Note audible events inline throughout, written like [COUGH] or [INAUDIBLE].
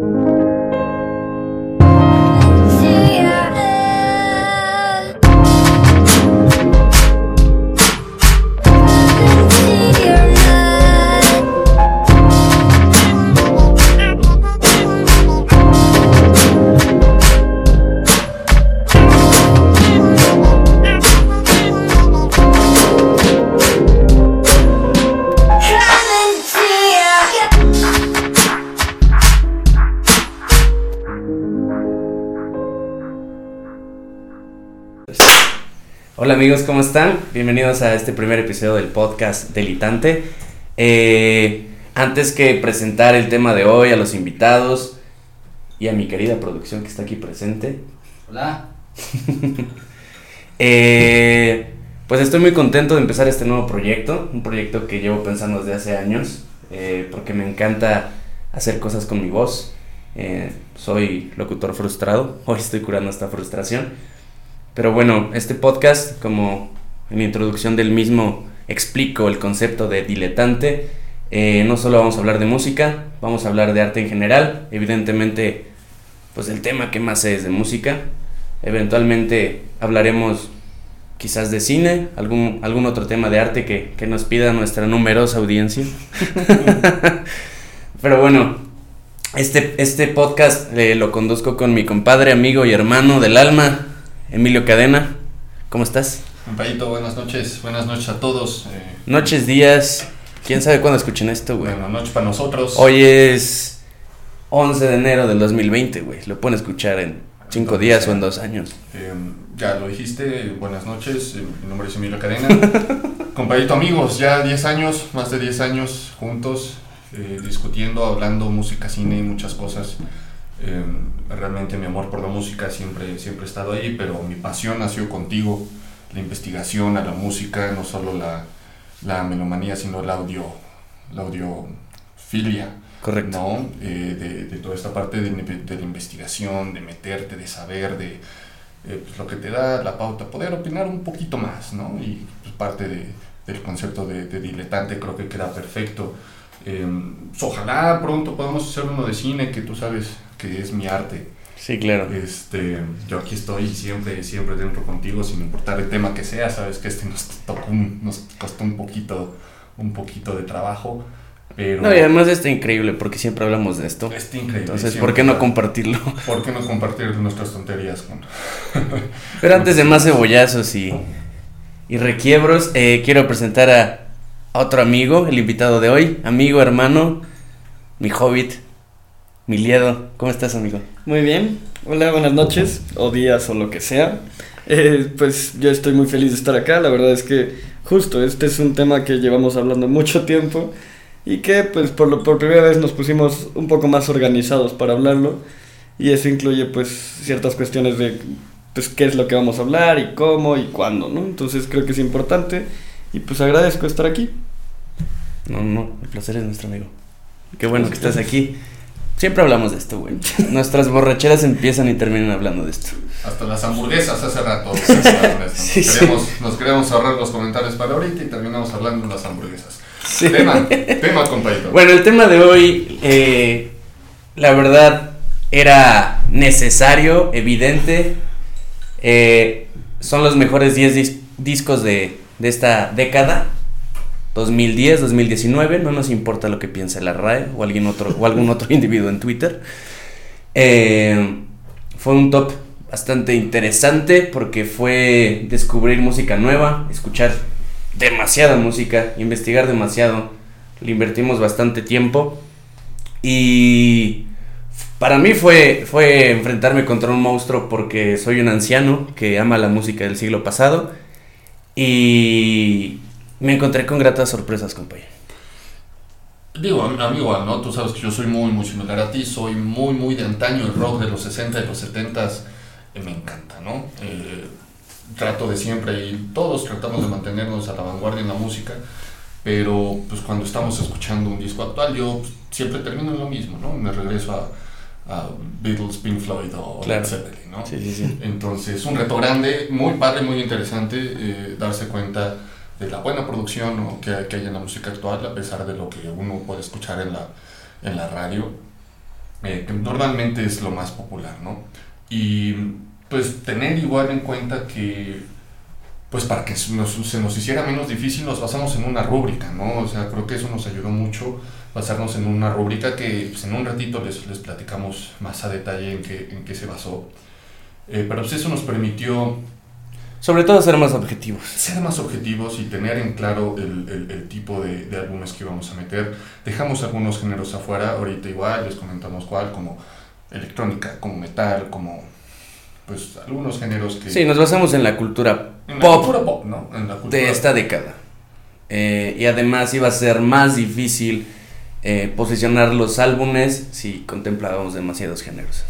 Hola amigos, ¿cómo están? Bienvenidos a este primer episodio del podcast Delitante. Eh, antes que presentar el tema de hoy, a los invitados y a mi querida producción que está aquí presente. Hola. [LAUGHS] Eh, pues estoy muy contento de empezar este nuevo proyecto, un proyecto que llevo pensando desde hace años, eh, porque me encanta hacer cosas con mi voz. soy locutor frustrado, [LAUGHS] hoy estoy curando esta frustración. Pero bueno, este podcast, como en la introducción del mismo explico el concepto de diletante, eh, no solo vamos a hablar de música, vamos a hablar de arte en general, evidentemente pues el tema que más es de música, eventualmente hablaremos quizás de cine, algún, algún otro tema de arte que, que nos pida nuestra numerosa audiencia. [LAUGHS] Pero bueno, este, este podcast eh, lo conduzco con mi compadre, amigo y hermano del alma, Emilio Cadena, ¿cómo estás? Compañito, buenas noches, buenas noches a todos. Eh. Noches, días, quién sabe cuándo escuchen esto, güey. Buenas noches para nosotros. Hoy es 11 de enero del 2020, güey. Lo pueden escuchar en 5 días o en 2 años. Em, ya lo dijiste, buenas noches, em, mi nombre es Emilio Cadena. [LAUGHS] Compañito, amigos, ya 10 años, más de 10 años juntos, eh, discutiendo, hablando música, cine y muchas cosas. Em, realmente mi amor por la música siempre, siempre ha estado ahí, pero mi pasión nació contigo, la investigación a la música, no solo la, la melomanía, sino la audio, la audiofilia. Correcto. ¿no? Eh, de, de, toda esta parte de, de, la investigación, de meterte, de saber, de eh, pues, lo que te da la pauta, poder opinar un poquito más, ¿no? Y pues, parte del concepto de, diletante creo que queda perfecto. Pues, ojalá pronto podamos hacer uno de cine, que tú sabes que es mi arte. Sí, claro. Este, yo aquí estoy siempre, siempre dentro contigo, sin importar el tema que sea. Sabes que este nos, tocó nos costó un poquito, un poquito de trabajo. Pero no, y además está increíble porque siempre hablamos de esto. Está increíble. Entonces, ¿por qué no compartirlo? ¿Por qué no compartir nuestras tonterías con... [LAUGHS] Pero antes de más cebollazos y, y requiebros, eh, quiero presentar a otro amigo, el invitado de hoy, amigo, hermano, mi hobbit, Miliedo, ¿cómo estás, amigo? Muy bien. Hola, buenas noches, o días, o lo que sea. Eh, pues yo estoy muy feliz de estar acá. La verdad es que justo este es un tema que llevamos hablando mucho tiempo y que pues por, lo, por primera vez nos pusimos un poco más organizados para hablarlo y eso incluye pues ciertas cuestiones de pues qué es lo que vamos a hablar y cómo y cuándo, ¿no? Entonces creo que es importante y pues agradezco estar aquí. No, no, el placer es nuestro amigo. Qué bueno que estás aquí. Siempre hablamos de esto, güey. Nuestras borracheras empiezan y terminan hablando de esto. Hasta las hamburguesas hace rato. [LAUGHS] nos, sí, nos, queremos, ahorrar los comentarios para ahorita y terminamos hablando de las hamburguesas. Sí. Tema, tema, compañero. Bueno, el tema de hoy, eh, la verdad, era necesario, evidente. Eh, son los mejores 10 dis discos de, de esta década. 2010, 2019, no nos importa lo que piense la RAE o, alguien otro, o algún otro [LAUGHS] individuo en Twitter. Eh, fue un top bastante interesante porque fue descubrir música nueva, escuchar demasiada música, investigar demasiado. Le invertimos bastante tiempo y para mí fue, fue enfrentarme contra un monstruo porque soy un anciano que ama la música del siglo pasado y me encontré con gratas sorpresas, compañero. Digo, a mí igual, ¿no? Tú sabes que yo soy muy, muy similar a ti, soy muy, muy de antaño, el rock de los 60 y los 70 eh, me encanta, ¿no? Eh, trato de siempre, y todos tratamos de mantenernos a la vanguardia en la música, pero pues cuando estamos escuchando un disco actual, yo pues, siempre termino en lo mismo, ¿no? Me regreso a, a Beatles, Pink Floyd o claro. ¿no? Sí, sí, sí. Entonces, un reto grande, muy padre, muy interesante, eh, darse cuenta de la buena producción que, que, hay en la música actual, a pesar de lo que uno puede escuchar en la, en la radio. eh, que normalmente es lo más popular, ¿no? Y pues tener igual en cuenta que, pues para que nos, se nos hiciera menos difícil, nos basamos en una rúbrica, ¿no? O sea, creo que eso nos ayudó mucho, basarnos en una rúbrica que pues, en un ratito les, les platicamos más a detalle en qué, en qué se basó. Eh, pero pues eso nos permitió Sobre todo ser más objetivos. ser más objetivos y tener en claro el, el- el tipo de, de álbumes que íbamos a meter. Dejamos algunos géneros afuera, ahorita igual les comentamos cuál, como electrónica, como metal, como pues algunos géneros que... Sí, nos basamos en la cultura en la pop cultura pop, ¿no? En la cultura de esta década. Eh, y además iba a ser más difícil eh, posicionar los álbumes si contemplábamos demasiados géneros.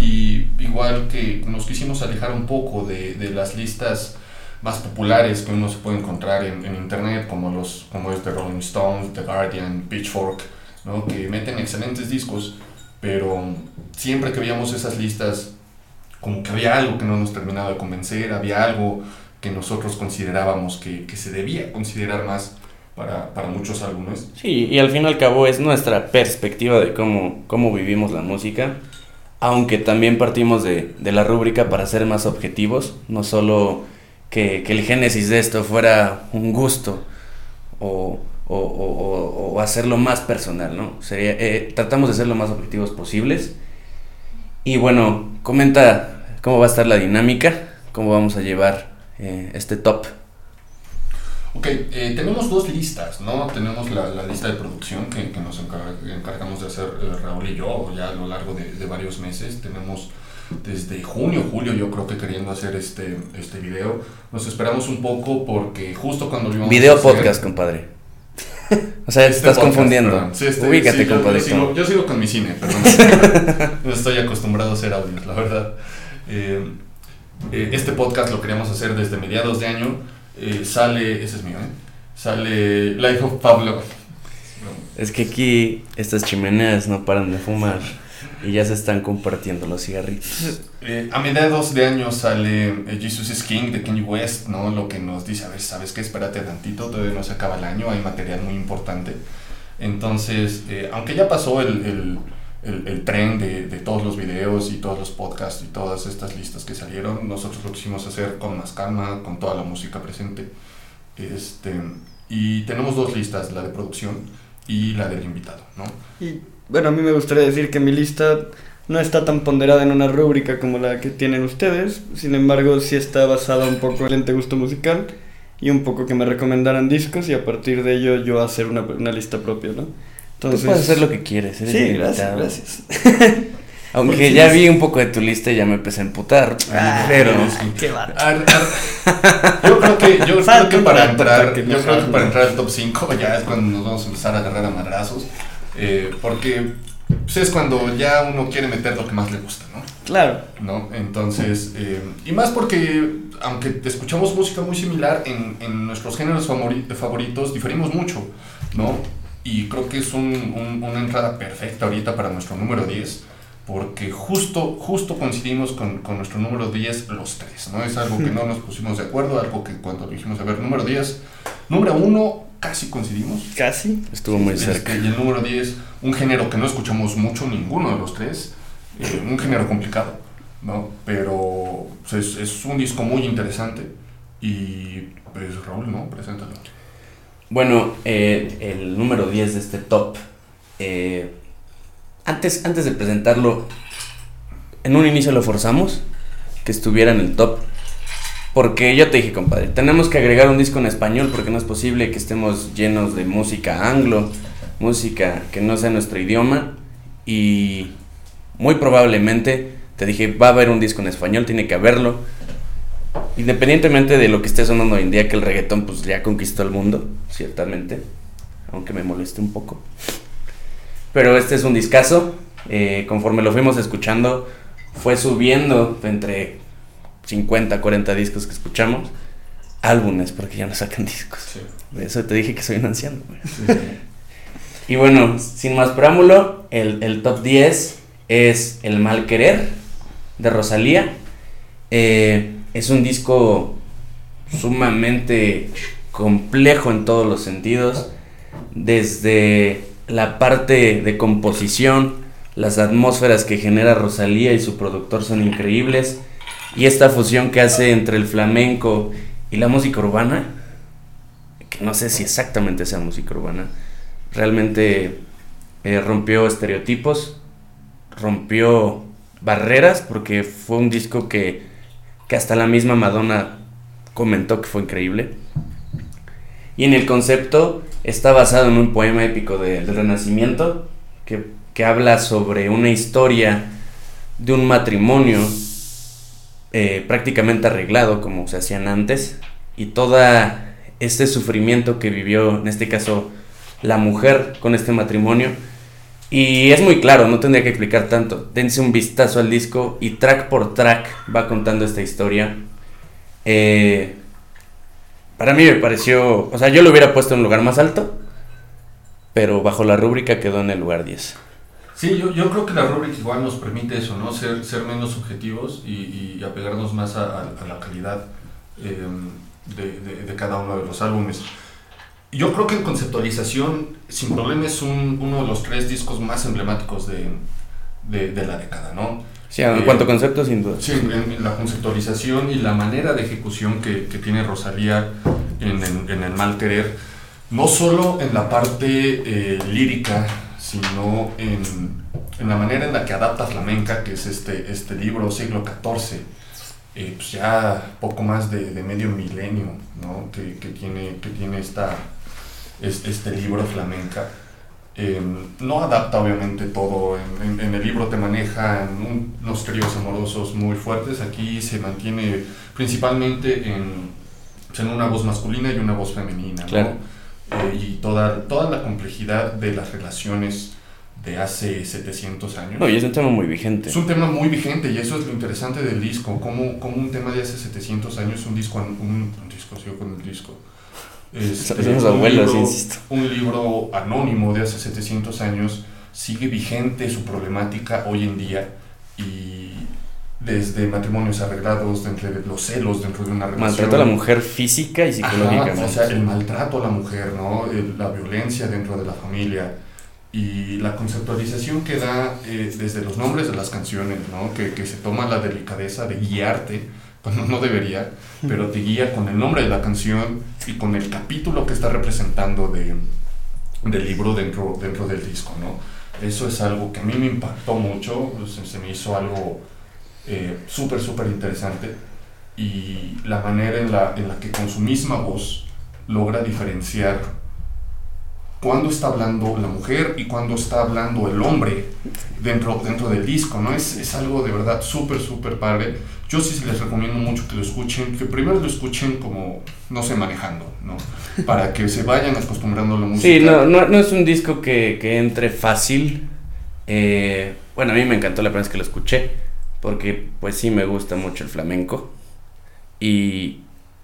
Y igual que nos quisimos alejar un poco de, de las listas más populares que uno se puede encontrar en, en internet, como, los, como es The Rolling Stones, The Guardian, Pitchfork, ¿no? que meten excelentes discos, pero siempre que veíamos esas listas, como que había algo que no nos terminaba de convencer, había algo que nosotros considerábamos que, que se debía considerar más para, para muchos álbumes. Sí, y al fin y al cabo es nuestra perspectiva de cómo, cómo vivimos la música, aunque también partimos de, de la rúbrica para ser más objetivos, no solo que, el génesis de esto fuera un gusto o, o, o- o- o hacerlo más personal, ¿no? Sería, eh, tratamos de ser lo más objetivos posibles. Y bueno, comenta cómo va a estar la dinámica, cómo vamos a llevar eh, este top. Ok, eh, tenemos dos listas, ¿no? Tenemos la, la lista de producción que, que nos encar- encargamos de hacer eh, Raúl y yo ya a lo largo de, de varios meses. Tenemos desde junio, julio, yo creo que queriendo hacer este, este video. Nos esperamos un poco porque justo cuando lo Video hacer- podcast, compadre. [LAUGHS] O sea, te Este estás podcast, confundiendo. Sí, este- Ubícate, sí, yo- sigo, yo sigo con mi cine, perdón. [LAUGHS] no estoy acostumbrado a hacer audios, la verdad. Eh, este podcast lo queríamos hacer desde mediados de año. Eh, sale, ese es mío, ¿eh? Sale Life of Pablo. Es que aquí estas chimeneas no paran de fumar y ya se están compartiendo los cigarritos. Eh, a mediados de año sale eh, Jesus is King de Kanye West, ¿no? Lo que nos dice, a ver, ¿sabes qué? Espérate tantito, todavía no se acaba el año, hay material muy importante. Entonces, eh, aunque ya pasó el, el, el, el tren de, de todos los videos y todos los podcasts y todas estas listas que salieron, nosotros lo quisimos hacer con más calma, con toda la música presente. Este, y tenemos dos listas, la de producción y la del invitado, ¿no? Y bueno, a mí me gustaría decir que mi lista no está tan ponderada en una rúbrica como la que tienen ustedes, sin embargo sí está basada un poco en el gusto musical y un poco que me recomendaran discos y a partir de ello yo hacer una, una lista propia, ¿no? Tú puedes hacer lo que quieres. eres Sí, gracias, gracias. [LAUGHS] Aunque Porque ya vi un poco de tu lista y ya me empecé a emputar. Ah, pero qué barato. Ar- ar- yo creo que, yo [LAUGHS] creo que para entrar, yo creo que para entrar al top 5 ya es cuando nos vamos a empezar a agarrar a madrazos. eh, porque pues, es cuando ya uno quiere meter lo que más le gusta, ¿no? Claro. ¿no? Entonces, eh, y más porque aunque escuchamos música muy similar, en, en nuestros géneros favoritos diferimos mucho, ¿no? Y creo que es un- un- una entrada perfecta ahorita para nuestro número 10, porque justo, justo coincidimos con, con nuestro número 10 los tres, ¿no? Es algo que no [LAUGHS] nos pusimos de acuerdo, algo que cuando dijimos, a ver, número 10, número 1 casi coincidimos. Casi. estuvo muy Este, cerca. y el número 10, un género que no escuchamos mucho ninguno de los tres, eh, un género complicado, ¿no? Pero pues, es, es un disco muy interesante y pues Raúl, ¿no? Preséntalo. Bueno, eh, el número 10 de este top. eh, antes, antes de presentarlo, en un inicio lo forzamos que estuviera en el top. Porque yo te dije, compadre, tenemos que agregar un disco en español porque no es posible que estemos llenos de música anglo, música que no sea nuestro idioma. Y muy probablemente te dije, va a haber un disco en español, tiene que haberlo. Independientemente de lo que esté sonando hoy en día, que el reggaetón pues ya conquistó el mundo, ciertamente, aunque me moleste un poco. Pero este es un discazo, eh, conforme lo fuimos escuchando, fue subiendo entre 50, 40 discos que escuchamos, álbumes, porque ya no sacan discos. De eso te dije que soy un anciano. Y bueno, sin más preámbulo, el, el top 10 es El Mal Querer de Rosalía. Eh, es un disco sumamente complejo en todos los sentidos, desde la parte de composición, Las atmósferas que genera Rosalía y su productor son increíbles. Y esta fusión que hace entre el flamenco y la música urbana, que no sé si exactamente sea música urbana, realmente eh, rompió estereotipos, rompió barreras, porque fue un disco que, que hasta la misma Madonna comentó que fue increíble. Y en el concepto está basado en un poema épico del Renacimiento que, que, habla sobre una historia de un matrimonio eh, prácticamente arreglado como se hacían antes y todo este sufrimiento que vivió en este caso la mujer con este matrimonio. Y es muy claro, no tendría que explicar tanto. Dense un vistazo al disco y track por track va contando esta historia. Eh, para mí me pareció, o sea, yo lo hubiera puesto en un lugar más alto, pero bajo la rúbrica quedó en el lugar 10. Sí, yo, yo creo que la rúbrica igual nos permite eso, ¿no? Ser, ser menos objetivos y, y apegarnos más a, a, la calidad eh, de, de, de, cada uno de los álbumes. Yo creo que en conceptualización, sin problema, es un, uno de los tres discos más emblemáticos de, de la década, ¿no? Sí, en eh, cuanto a concepto, sin duda. Sí, en, la conceptualización y la manera de ejecución que, que tiene Rosalía en, en, en, el mal querer, no solo en la parte eh, lírica, sino en, en, la manera en la que adapta flamenca, que es este, este libro, siglo XIV, eh, pues ya poco más de, de medio milenio, ¿no? que, que, tiene, que tiene esta, este libro flamenca. Eh, no adapta obviamente todo, en, en, en, el libro te manejan un, unos tríos amorosos muy fuertes, aquí se mantiene principalmente en, pues, en una voz masculina y una voz femenina, claro. ¿no? eh, y toda, toda la complejidad de las relaciones de hace 700 años. No, y es un tema muy vigente. Es un tema muy vigente y eso es lo interesante del disco, como, como un tema de hace 700 años, un disco, un, un disco, sigo con el disco, este, Somos abuelos, libro, insisto. un libro anónimo de hace 700 años sigue vigente su problemática hoy en día y desde matrimonios arreglados, dentro de los celos dentro de una relación. Maltrato a la mujer física y psicológicamente. Ajá, o sea, el maltrato a la mujer, ¿no? El, la violencia dentro de la familia y la conceptualización que da eh, desde los nombres de las canciones, ¿no? Que, que se toma la delicadeza de guiarte cuando no debería, pero te guía con el nombre de la canción y con el capítulo que está representando de, del libro dentro, dentro del disco, ¿no? Eso es algo que a mí me impactó mucho, se, se me hizo algo eh, súper, súper interesante y la manera en la, en la que con su misma voz logra diferenciar cuándo está hablando la mujer y cuándo está hablando el hombre dentro, dentro del disco, ¿no? Es, es algo de verdad súper, súper padre. Yo sí les recomiendo mucho que lo escuchen, que primero lo escuchen como, no sé, manejando, ¿no? Para que se vayan acostumbrando a la música. Sí, no, no, no es un disco que, que entre fácil. Eh, bueno, a mí me encantó la primera vez que lo escuché, porque pues sí me gusta mucho el flamenco. Y,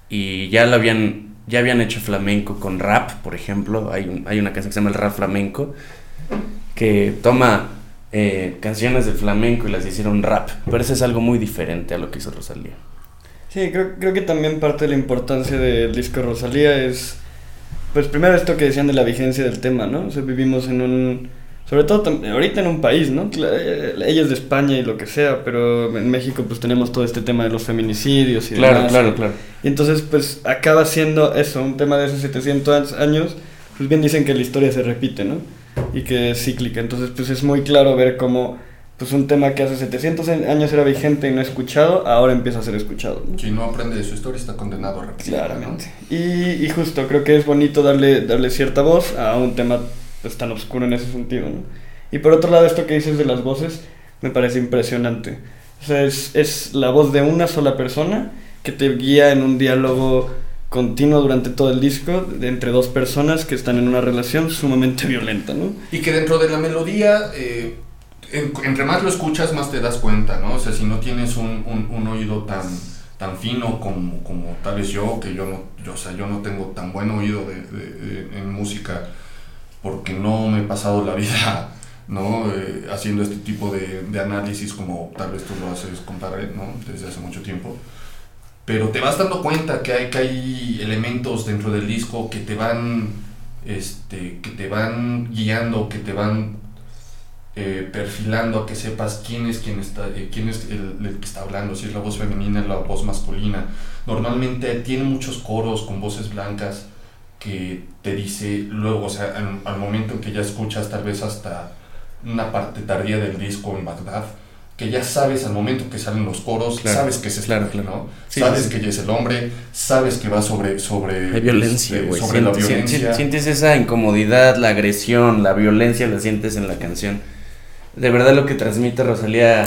y ya lo habían ya habían hecho flamenco con rap, por ejemplo. Hay, un, hay una canción que se llama el rap flamenco, que toma eh, canciones del flamenco y las hicieron rap. Pero eso es algo muy diferente a lo que hizo Rosalía. Sí, creo, creo que también parte de la importancia del disco Rosalía es, pues primero esto que decían de la vigencia del tema, ¿no? O sea, vivimos en un, sobre todo ahorita en un país, ¿no? Ella es de España y lo que sea, pero en México pues tenemos todo este tema de los feminicidios y claro, demás. Claro, claro, Y entonces pues acaba siendo eso, un tema de hace 700 años, pues bien dicen que la historia se repite, ¿no? Y que es cíclica, entonces pues es muy claro ver cómo pues un tema que hace 700 años era vigente y no escuchado, ahora empieza a ser escuchado. ¿no? Quien no aprende de su historia está condenado a repetir. Claramente. ¿no? Y, y justo creo que es bonito darle, darle cierta voz a un tema pues, tan oscuro en ese sentido, ¿no? Y por otro lado, esto que dices de las voces me parece impresionante. O sea, es, es la voz de una sola persona que te guía en un diálogo continuo durante todo el disco de entre dos personas que están en una relación sumamente [LAUGHS] violenta, ¿no? Y que dentro de la melodía, eh, en, entre más lo escuchas, más te das cuenta, ¿no? O sea, si no tienes un, un, un oído tan, tan fino como, como tal vez yo, que yo no, yo, o sea, yo no tengo tan buen oído de, de, de, en música porque no me he pasado la vida [LAUGHS] ¿no? Eh, haciendo este tipo de, de, análisis como tal vez tú lo haces, compadre, ¿no? desde hace mucho tiempo. Pero te vas dando cuenta que hay, que hay elementos dentro del disco que te van, este, que te van guiando, que te van eh, perfilando a que sepas quién es quien está, eh, quién es el, que está hablando, si es la voz femenina, la voz masculina. Normalmente tiene muchos coros con voces blancas que te dice luego, o sea, al, al momento en que ya escuchas tal vez hasta una parte tardía del disco en Bagdad, que ya sabes al momento que salen los coros, Claro, sabes que es este claro, claro. ¿no? Sí, sabes sí, sí. que ella es el hombre, sabes que va sobre sobre Hay violencia, este, güey. sobre la Sien- sien- violencia. Sientes esa incomodidad, la agresión, la violencia, la sientes en la canción. De verdad lo que transmite Rosalía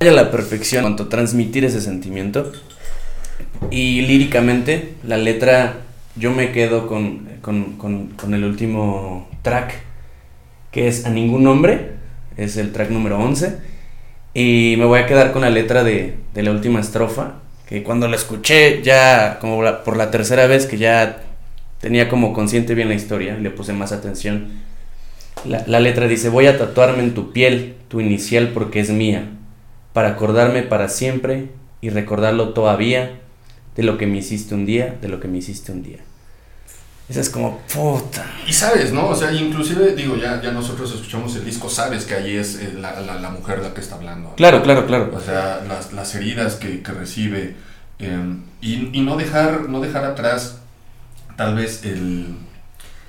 a la perfección en cuanto a transmitir ese sentimiento. Y líricamente, la letra, yo me quedo con, con, con- con el último track, que es A Ningún Nombre, es el track número 11. Y me voy a quedar con la letra de, de la última estrofa, que cuando la escuché ya como por la tercera vez que ya tenía como consciente bien la historia, le puse más atención. La, la letra dice, voy a tatuarme en tu piel tu inicial porque es mía, para acordarme para siempre y recordarlo todavía de lo que me hiciste un día, de lo que me hiciste un día. Esa es como, puta. Y sabes, ¿no? O sea, inclusive, digo, ya, ya nosotros escuchamos el disco, sabes que ahí es eh, la, la, la mujer la que está hablando. ¿no? Claro, claro, claro. O sea, las, las heridas que, que recibe. eh, y, y no dejar, no dejar atrás tal vez el,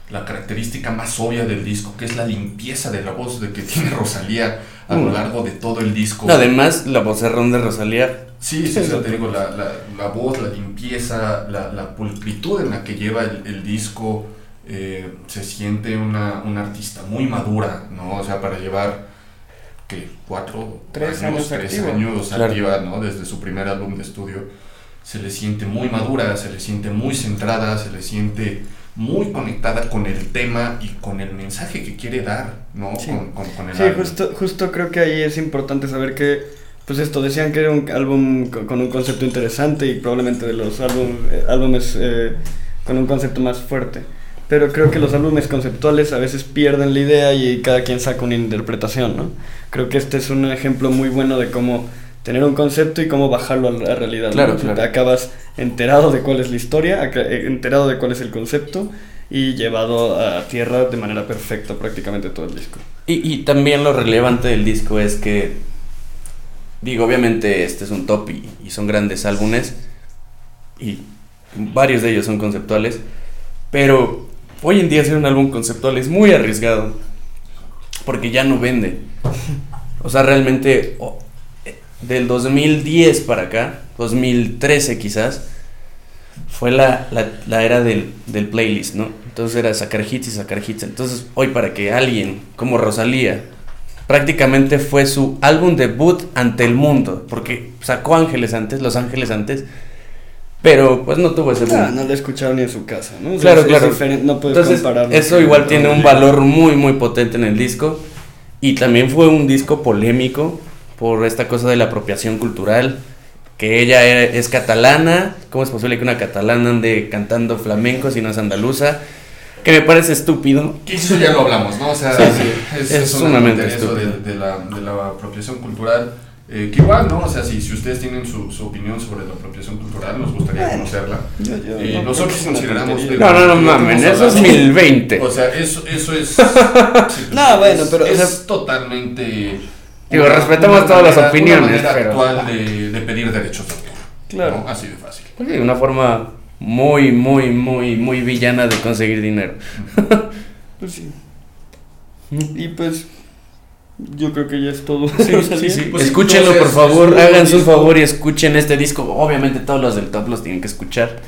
la característica más obvia del disco, que es la limpieza de la voz de que tiene Rosalía a lo Mm. largo de todo el disco. No, además, la vocerrón de Rosalía, Sí, sí, sea, te digo, la, la, la voz, la limpieza, la, la pulcritud en la que lleva el, el disco, eh, se siente una, una artista muy madura, ¿no? O sea, para llevar, ¿qué? ¿Cuatro Tres años tres activo. años Claro. activa, ¿no? Desde su primer álbum de estudio. Se le siente muy madura, se le siente muy centrada, se le siente muy conectada con el tema y con el mensaje que quiere dar, ¿no? Sí. Con, con, con el Sí, justo, justo creo que ahí es importante saber que, pues esto, decían que era un álbum co- con un concepto interesante y probablemente de los álbum, eh, álbumes eh, con un concepto más fuerte. Pero creo que los álbumes conceptuales a veces pierden la idea y cada quien saca una interpretación, ¿no? Creo que este es un ejemplo muy bueno de cómo tener un concepto y cómo bajarlo a la realidad. Claro, claro. Te acabas enterado de cuál es la historia, eh, enterado de cuál es el concepto y llevado a tierra de manera perfecta prácticamente todo el disco. Y, y también lo relevante del disco es que, digo, obviamente este es un top y, son grandes álbumes y varios de ellos son conceptuales, pero hoy en día hacer un álbum conceptual es muy arriesgado porque ya no vende. O sea, realmente eh, del 2010 para acá, 2013 quizás, fue la, la, la era del, del playlist, ¿no? Entonces era sacar hits y sacar hits. Entonces, hoy para que alguien como Rosalía, prácticamente fue su álbum debut ante el mundo, porque sacó Ángeles antes, Los Ángeles antes, pero pues no tuvo ese boom. Ah, no lo escucharon ni en su casa, ¿no? O sea, Claro, es- es claro. diferente, no puedes Entonces, compararlo eso igual tiene un valor muy, muy potente en el disco. Y también fue un disco polémico por esta cosa de la apropiación cultural. Que ella era- es catalana. ¿Cómo es posible que una catalana ande cantando flamenco si no es andaluza? Que me parece estúpido. Que eso ya lo hablamos, ¿no? O sea, Sí, sí, es, es es una sumamente eso de, estúpido. de la, de la apropiación cultural. eh, que igual, ¿no? O sea, si, si ustedes tienen su, su opinión sobre la apropiación cultural, nos gustaría Bueno. conocerla. Yo- yo Eh, no nosotros una consideramos de- No, no, no mames, eso es hablado. 1020. O sea, eso, eso es. [LAUGHS] sí, pues, No, bueno, es- pero, o Es sea- totalmente. Digo, respetamos todas las opiniones, Una manera pero- actual de, de pedir derechos de autor. Claro. ¿no? Así de fácil. Sí, una forma muy, muy, muy, muy villana de conseguir dinero. [LAUGHS] Pues sí. Y pues, yo creo que ya es todo. Sí, [LAUGHS] sí, sí. Pues sí, Escúchenlo, por favor. Háganse un disco. favor y escuchen este disco. Obviamente, todos los del top los tienen que escuchar.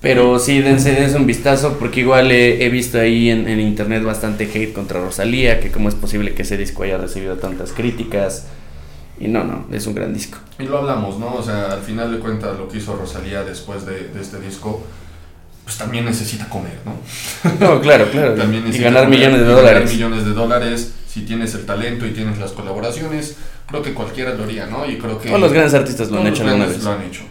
Pero sí, dense, dense un vistazo. Porque igual he, he visto ahí en, en internet bastante hate contra Rosalía. Que cómo es posible que ese disco haya recibido tantas críticas. Y no, no, es un gran disco. Y lo hablamos, ¿no? O sea, al final de cuentas, lo que hizo Rosalía después de, de este disco, pues también necesita comer, ¿no? [LAUGHS] No, claro, claro. También y ganar comer, millones de y ganar dólares. millones de dólares. Si tienes el talento y tienes las colaboraciones, creo que cualquiera lo haría, ¿no? Y creo que. Todos los grandes artistas lo han hecho alguna vez. Lo han hecho.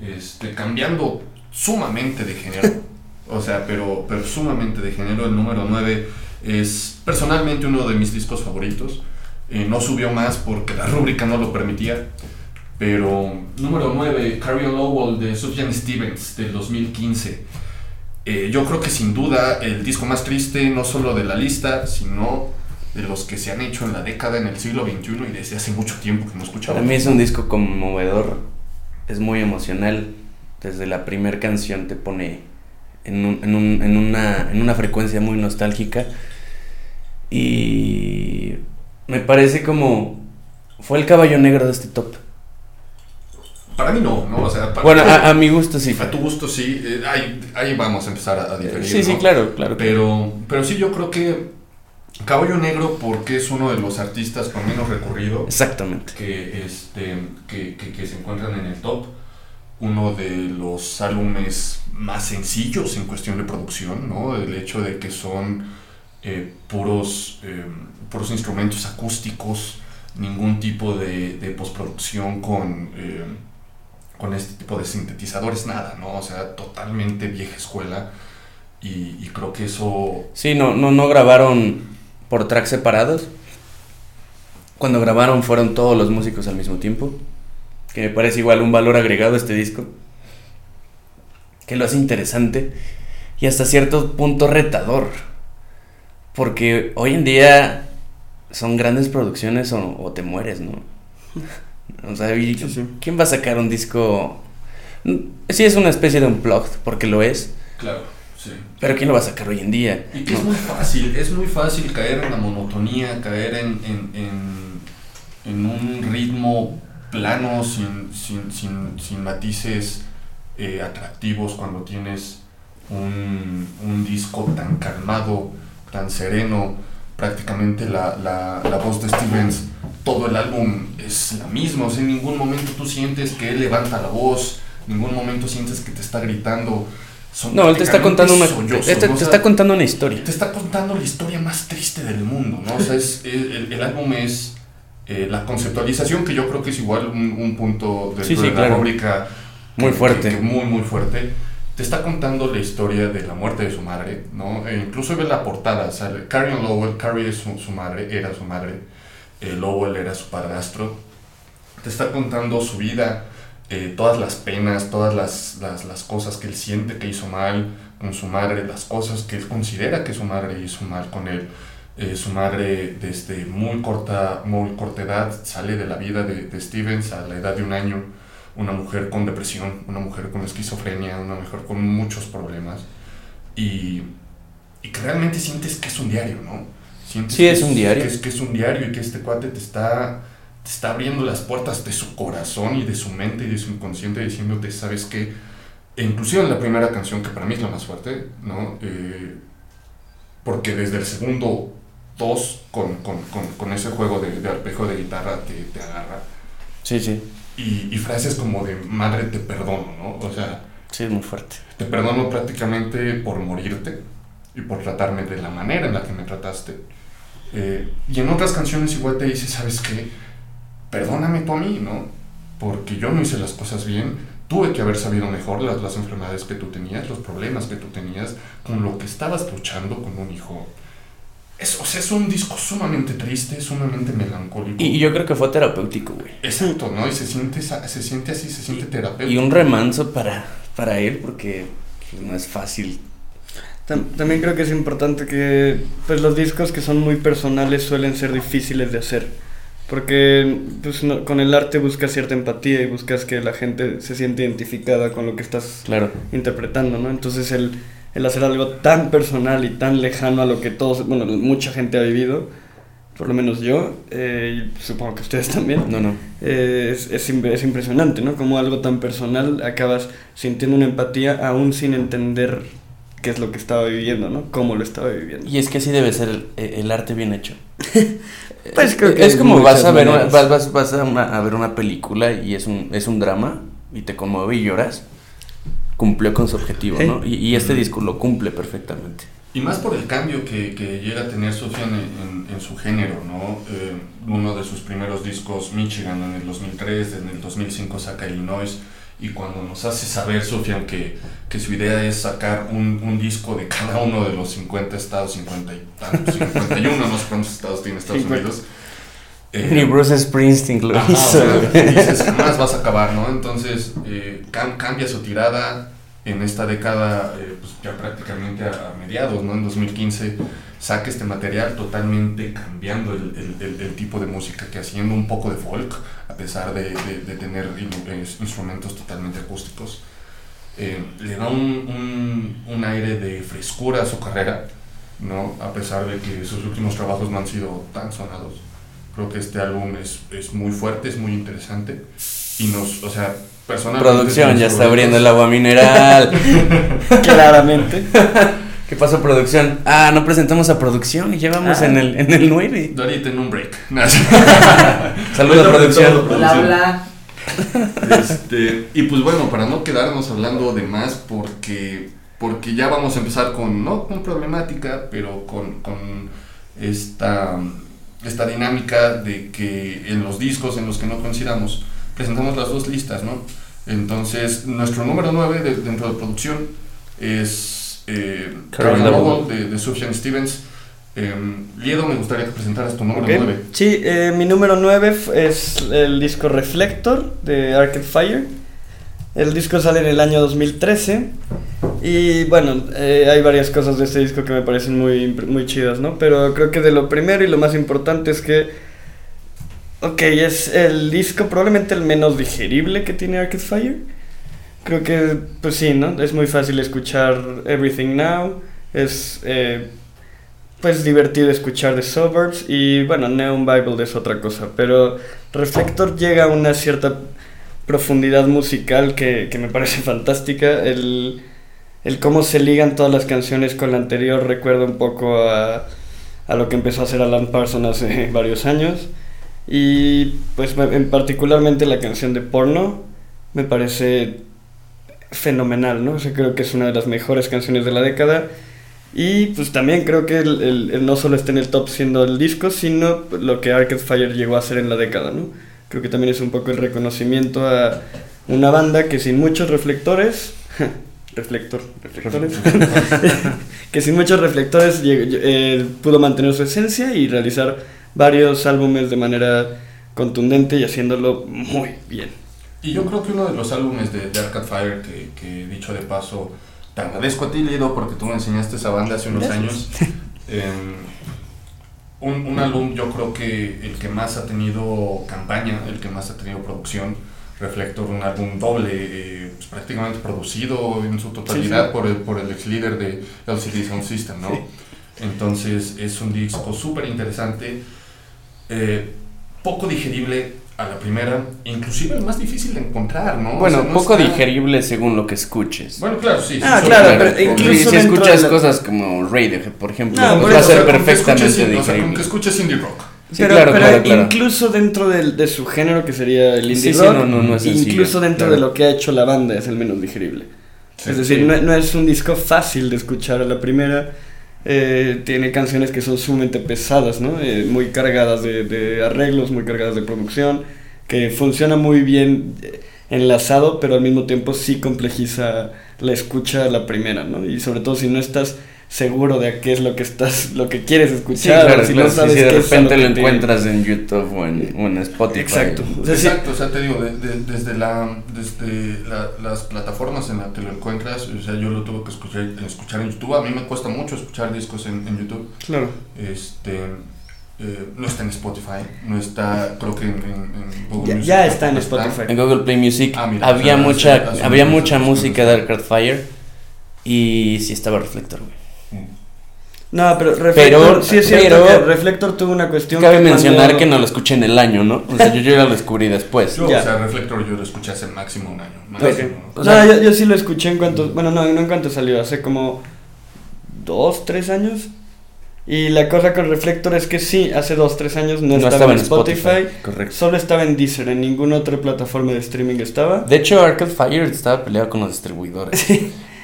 Este, cambiando sumamente de género. o sea, pero, pero sumamente de género. El número 9 es personalmente uno de mis discos favoritos. Eh, no subió más porque la rúbrica no lo permitía. Pero número 9, Carrie Lowell de Sufjan Stevens del 2015. Eh, yo creo que sin duda el disco más triste, no solo de la lista, sino de los que se han hecho en la década, en el siglo XXI y desde hace mucho tiempo que no escuchaba. Para mí es un disco conmovedor, es muy emocional. Desde la primera canción te pone en, un- en, un- en una, en una frecuencia muy nostálgica. Y me parece como... Fue el caballo negro de este top. Para mí no, ¿no? O sea, para, Bueno, a, a mi gusto sí. a tu gusto sí, eh, ahí, ahí vamos a empezar a, a diferir. Sí, sí, claro, claro. Pero, pero sí, yo creo que Caballo Negro, porque es uno de los artistas con menos recorrido Exactamente. que, este, que, que- que se encuentran en el top, uno de los álbumes más sencillos en cuestión de producción, ¿no? El hecho de que son eh, puros, eh, puros instrumentos acústicos, ningún tipo de, de postproducción con, eh, con este tipo de sintetizadores, nada, ¿no? O sea, totalmente vieja escuela. Y, y creo que eso Sí, no, no, no grabaron por tracks separados. Cuando grabaron fueron todos los músicos al mismo tiempo. Que me parece igual un valor agregado a este disco. Que lo hace interesante. Y hasta cierto punto retador. Porque hoy en día son grandes producciones o, o te mueres, ¿no? [LAUGHS] O sea, y- Sí, sí. ¿quién va a sacar un disco? Mm, Sí es una especie de unplugged, porque lo es. Claro, sí. Pero ¿quién lo va a sacar hoy en día? Y que es muy fácil, es muy fácil caer en la monotonía, caer en, en, en, en un ritmo plano, sin, sin, sin, sin matices eh, atractivos cuando tienes un, un disco tan calmado, tan sereno, prácticamente la, la, la voz de Stevens, todo el álbum es la misma, o sea, en ningún momento tú sientes que él levanta la voz, en ningún momento sientes que te está gritando. Son No, él te está contando una, sollozos, te está contando una historia. te está contando la historia más triste del mundo, ¿no? O sea, es, [LAUGHS] el, el álbum es eh, la conceptualización, que yo creo que es igual un, un punto dentro Sí, sí, de la claro. rúbrica Muy fuerte. que- que muy, muy fuerte. Te está contando la historia de la muerte de su madre, ¿no? E incluso ve la portada, sale Carrie Lowell, Carrie es su, su madre, era su madre, eh, Lowell era su padrastro. Te está contando su vida, eh, todas las penas, todas las, las, las cosas que él siente que hizo mal con su madre, las cosas que él considera que su madre hizo mal con él. Eh, su madre desde muy corta, muy corta edad sale de la vida de, de Stevens a la edad de un año, una mujer con depresión, una mujer con esquizofrenia, una mujer con muchos problemas y, y que realmente sientes que es un diario, ¿no? Sientes Sí, que es un diario. Que es, que es un diario y que este cuate te está, te está abriendo las puertas de su corazón y de su mente y de su inconsciente diciéndote, ¿sabes qué? E inclusive en la primera canción, que para mí es la más fuerte, ¿no? Eh, porque desde el segundo dos, con, con, con, con ese juego de, de arpejo de guitarra, te, te agarra. Sí, sí. Y, y frases como de, madre, te perdono, ¿no? O sea, Sí, es muy fuerte. te perdono prácticamente por morirte y por tratarme de la manera en la que me trataste. Eh, y en otras canciones igual te dice, ¿sabes qué? Perdóname tú a mí, ¿no? Porque yo no hice las cosas bien, tuve que haber sabido mejor las, las enfermedades que tú tenías, los problemas que tú tenías, con lo que estabas luchando con un hijo. Es, o sea, es un disco sumamente triste, sumamente melancólico. Y, y yo creo que fue terapéutico, güey. Exacto, ¿no? Y se siente, se siente así, se siente terapéutico. Y un remanso para, para él, porque pues, no es fácil. Tam- También creo que es importante que pues los discos que son muy personales suelen ser difíciles de hacer. Porque pues, no- con el arte buscas cierta empatía y buscas que la gente se siente identificada con lo que estás Claro. interpretando, ¿no? Entonces el, el hacer algo tan personal y tan lejano a lo que todos, bueno, mucha gente ha vivido, por lo menos yo, eh, y supongo que ustedes también, No, no. eh, es, es, es impresionante, ¿no? Como algo tan personal acabas sintiendo una empatía aún sin entender qué es lo que estaba viviendo, ¿no? Cómo lo estaba viviendo. Y es que así debe ser el, el arte bien hecho. [LAUGHS] Pues creo que es como vas a ver una, vas, vas, vas a, una- a ver una película y es un, es un drama y te conmueve y lloras. Cumplió con su objetivo. ¿no? Y, y este disco lo cumple perfectamente. Y más por el cambio que, que llega a tener Sufjan en, en- en su género, ¿no? Eh, uno de sus primeros discos, Michigan, en el 2003, en el 2005 saca Illinois, y cuando nos hace saber Sufjan que, que su idea es sacar un, un disco de cada uno de los 50 estados, 50 y tantos, 51, no sé cuántos estados tiene Estados 50. Unidos. eh, Ni Bruce Springsteen lo Ajá, o hizo. sea, dices, jamás vas a acabar, ¿no? Entonces, eh, cam- cambia su tirada en esta década, eh, pues ya prácticamente a, mediados, ¿no? En 2015 saque este material totalmente cambiando el, el, el, tipo de música que haciendo un poco de folk, a pesar de, de, tener instrumentos totalmente acústicos. Eh, le da un, un, un, aire de frescura a su carrera, ¿no? a pesar de que sus últimos trabajos no han sido tan sonados. Creo que este álbum es, es muy fuerte, es muy interesante y nos, o sea, personalmente... Producción, ya está abriendo el agua mineral. [LAUGHS] Claramente. [LAUGHS] ¿Qué pasó, producción? Ah, no presentamos a producción y llevamos ah. en, el, en el 9. Ahorita en un break. [LAUGHS] Saludos, producción. Hola, hola. Este, y pues bueno, para no quedarnos hablando de más, porque, porque ya vamos a empezar con, no con problemática, pero con, con esta, esta dinámica de que en los discos en los que no coincidamos, presentamos las dos listas, ¿no? Entonces, nuestro número 9 dentro de producción es eh, de, de Sufjan Stevens. Eh, Liedo, me gustaría que presentaras tu número 9. Sí, eh, mi número 9 es el disco Reflector de Arcade Fire. El disco sale en el año 2013. Y bueno, eh, hay varias cosas de este disco que me parecen muy, muy chidas, ¿no? Pero creo que de lo primero y lo más importante es que. Ok, es el disco probablemente el menos digerible que tiene Arcade Fire. Creo que, pues sí, ¿no? Es muy fácil escuchar Everything Now. Es, eh, pues, divertido escuchar The Suburbs. Y, bueno, Neon Bible es otra cosa. Pero Reflector llega a una cierta profundidad musical que, que me parece [LAUGHS] fantástica. El, el, cómo se ligan todas las canciones con la anterior recuerda un poco a, a lo que empezó a hacer Alan Parsons hace [LAUGHS] varios años. Y, pues, en particularmente la canción de Porno me parece fenomenal, ¿no? O sea, creo que es una de las mejores canciones de la década. Y pues también creo que el, no solo está en el top siendo el disco, sino lo que Arcade Fire llegó a hacer en la década, ¿no? Creo que también es un poco el reconocimiento a una banda que sin muchos reflectores, [LAUGHS] reflector, reflectores, [LAUGHS] que sin muchos reflectores eh, pudo mantener su esencia y realizar varios álbumes de manera contundente y haciéndolo muy bien. Y yo creo que uno de los álbumes de, de Arcade Fire, que, que, dicho de paso, te agradezco a ti, Lido, porque tú me enseñaste esa banda hace unos años. [LAUGHS] Em, un, un, álbum, yo creo que el que más ha tenido campaña, el que más ha tenido producción, Reflector, un álbum doble, eh, pues, prácticamente producido en su totalidad Por, el, por el ex líder de LCD Sound System, ¿no? Entonces es un disco súper interesante, eh, poco digerible, a la primera, inclusive el más difícil de encontrar, ¿no? Bueno, poco digerible según lo que escuches. Bueno, claro, sí. Ah, claro, pero incluso si escuchas cosas como Radiohead, por ejemplo, pues va a ser perfectamente digerible. O sea, como que escuches indie rock. Sí, pero, claro, pero claro, incluso dentro de, de, su género, que sería el indie rock, no, no, no es incluso dentro de lo que ha hecho la banda, es el menos digerible. es decir, no, no, es un disco fácil de escuchar a la primera. Eh, tiene canciones que son sumamente pesadas, ¿no? Eh, muy cargadas de, arreglos, muy cargadas de producción, que funciona muy bien eh, enlazado, pero al mismo tiempo sí complejiza la escucha la primera, ¿no? Y sobre todo si no estás seguro de qué es lo que estás, lo que quieres escuchar, si no sabes si de repente lo, encuentras en YouTube o en, Spotify. Exacto. O sea, Exacto, o sea, te digo, desde, la, desde las plataformas en las que lo encuentras, o sea, yo lo tuve que escuchar, escuchar en YouTube, a mí me cuesta mucho escuchar discos en, en YouTube. Claro. Este, eh, no está en Spotify, no está, creo que en, en, Google ya, Music. Ya está en Spotify. En Google Play Music ah, había mucha, había mucha música de Arcade Fire y sí estaba Reflector, güey. No, pero Reflector, sí es cierto que Reflector tuvo una cuestión Cabe mencionar que no lo escuché en el año, ¿no? O sea, yo, ya lo descubrí después. o sea, Reflector yo lo escuché hace máximo un año. no, yo, yo, sí lo escuché en cuanto, bueno, no, no en cuanto salió, hace como dos, tres años. Y la cosa con Reflector es que sí, hace dos, tres años no, estaba, en Spotify, correcto. solo estaba en Deezer, en ninguna otra plataforma de streaming estaba. De hecho, Arcade Fire estaba peleado con los distribuidores.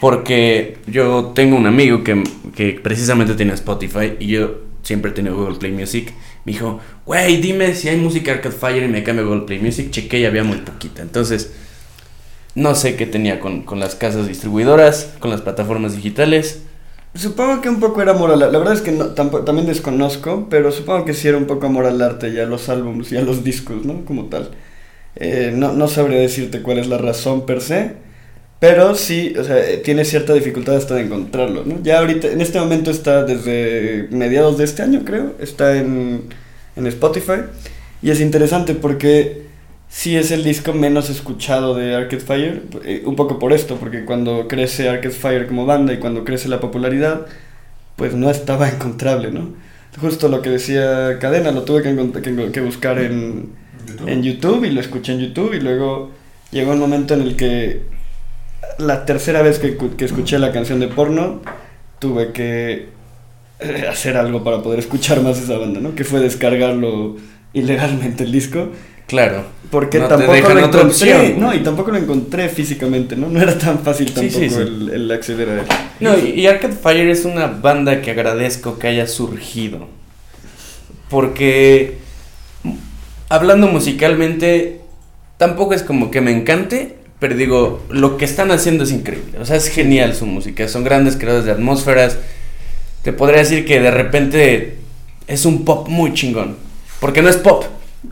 Porque yo tengo un amigo que, que precisamente tiene Spotify y yo siempre tenía Google Play Music. Me dijo, güey, dime si hay música Arcade Fire y me cambio Google Play Music. Chequé y había muy poquita. Entonces, no sé qué tenía con, con las casas distribuidoras, con las plataformas digitales. Supongo que un poco era amor La verdad es que no, también desconozco, pero supongo que sí era un poco amor al arte y a los álbumes y a los discos, ¿no? Como tal. Eh, no, no sabría decirte cuál es la razón per se Pero sí, o sea, tiene cierta dificultad hasta de encontrarlo, ¿no? Ya ahorita, en este momento está desde mediados de este año, creo, está en, en Spotify. Y es interesante porque sí es el disco menos escuchado de Arcade Fire, eh, un poco por esto, porque cuando crece Arcade Fire como banda y cuando crece la popularidad, pues no estaba [LAUGHS] encontrable, ¿no? Justo lo que decía Cadena, lo tuve que, que, que buscar en, YouTube. en YouTube y lo escuché en YouTube y luego llegó un momento en el que la tercera vez que, cu- que escuché la canción de porno tuve que eh, hacer algo para poder escuchar más esa banda, ¿no? Que fue descargarlo ilegalmente el disco Claro. porque No tampoco lo encontré, opción. no, y tampoco lo encontré físicamente, ¿no? No era tan fácil tampoco sí, sí. El, el acceder a él. No, y, Arcade Fire es una banda que agradezco que haya surgido. Porque hablando musicalmente, tampoco es como que me encante, pero digo, lo que están haciendo es increíble. O sea, es genial su música. Son grandes creadores de atmósferas. Te podría decir que de repente es un pop muy chingón. Porque no es pop,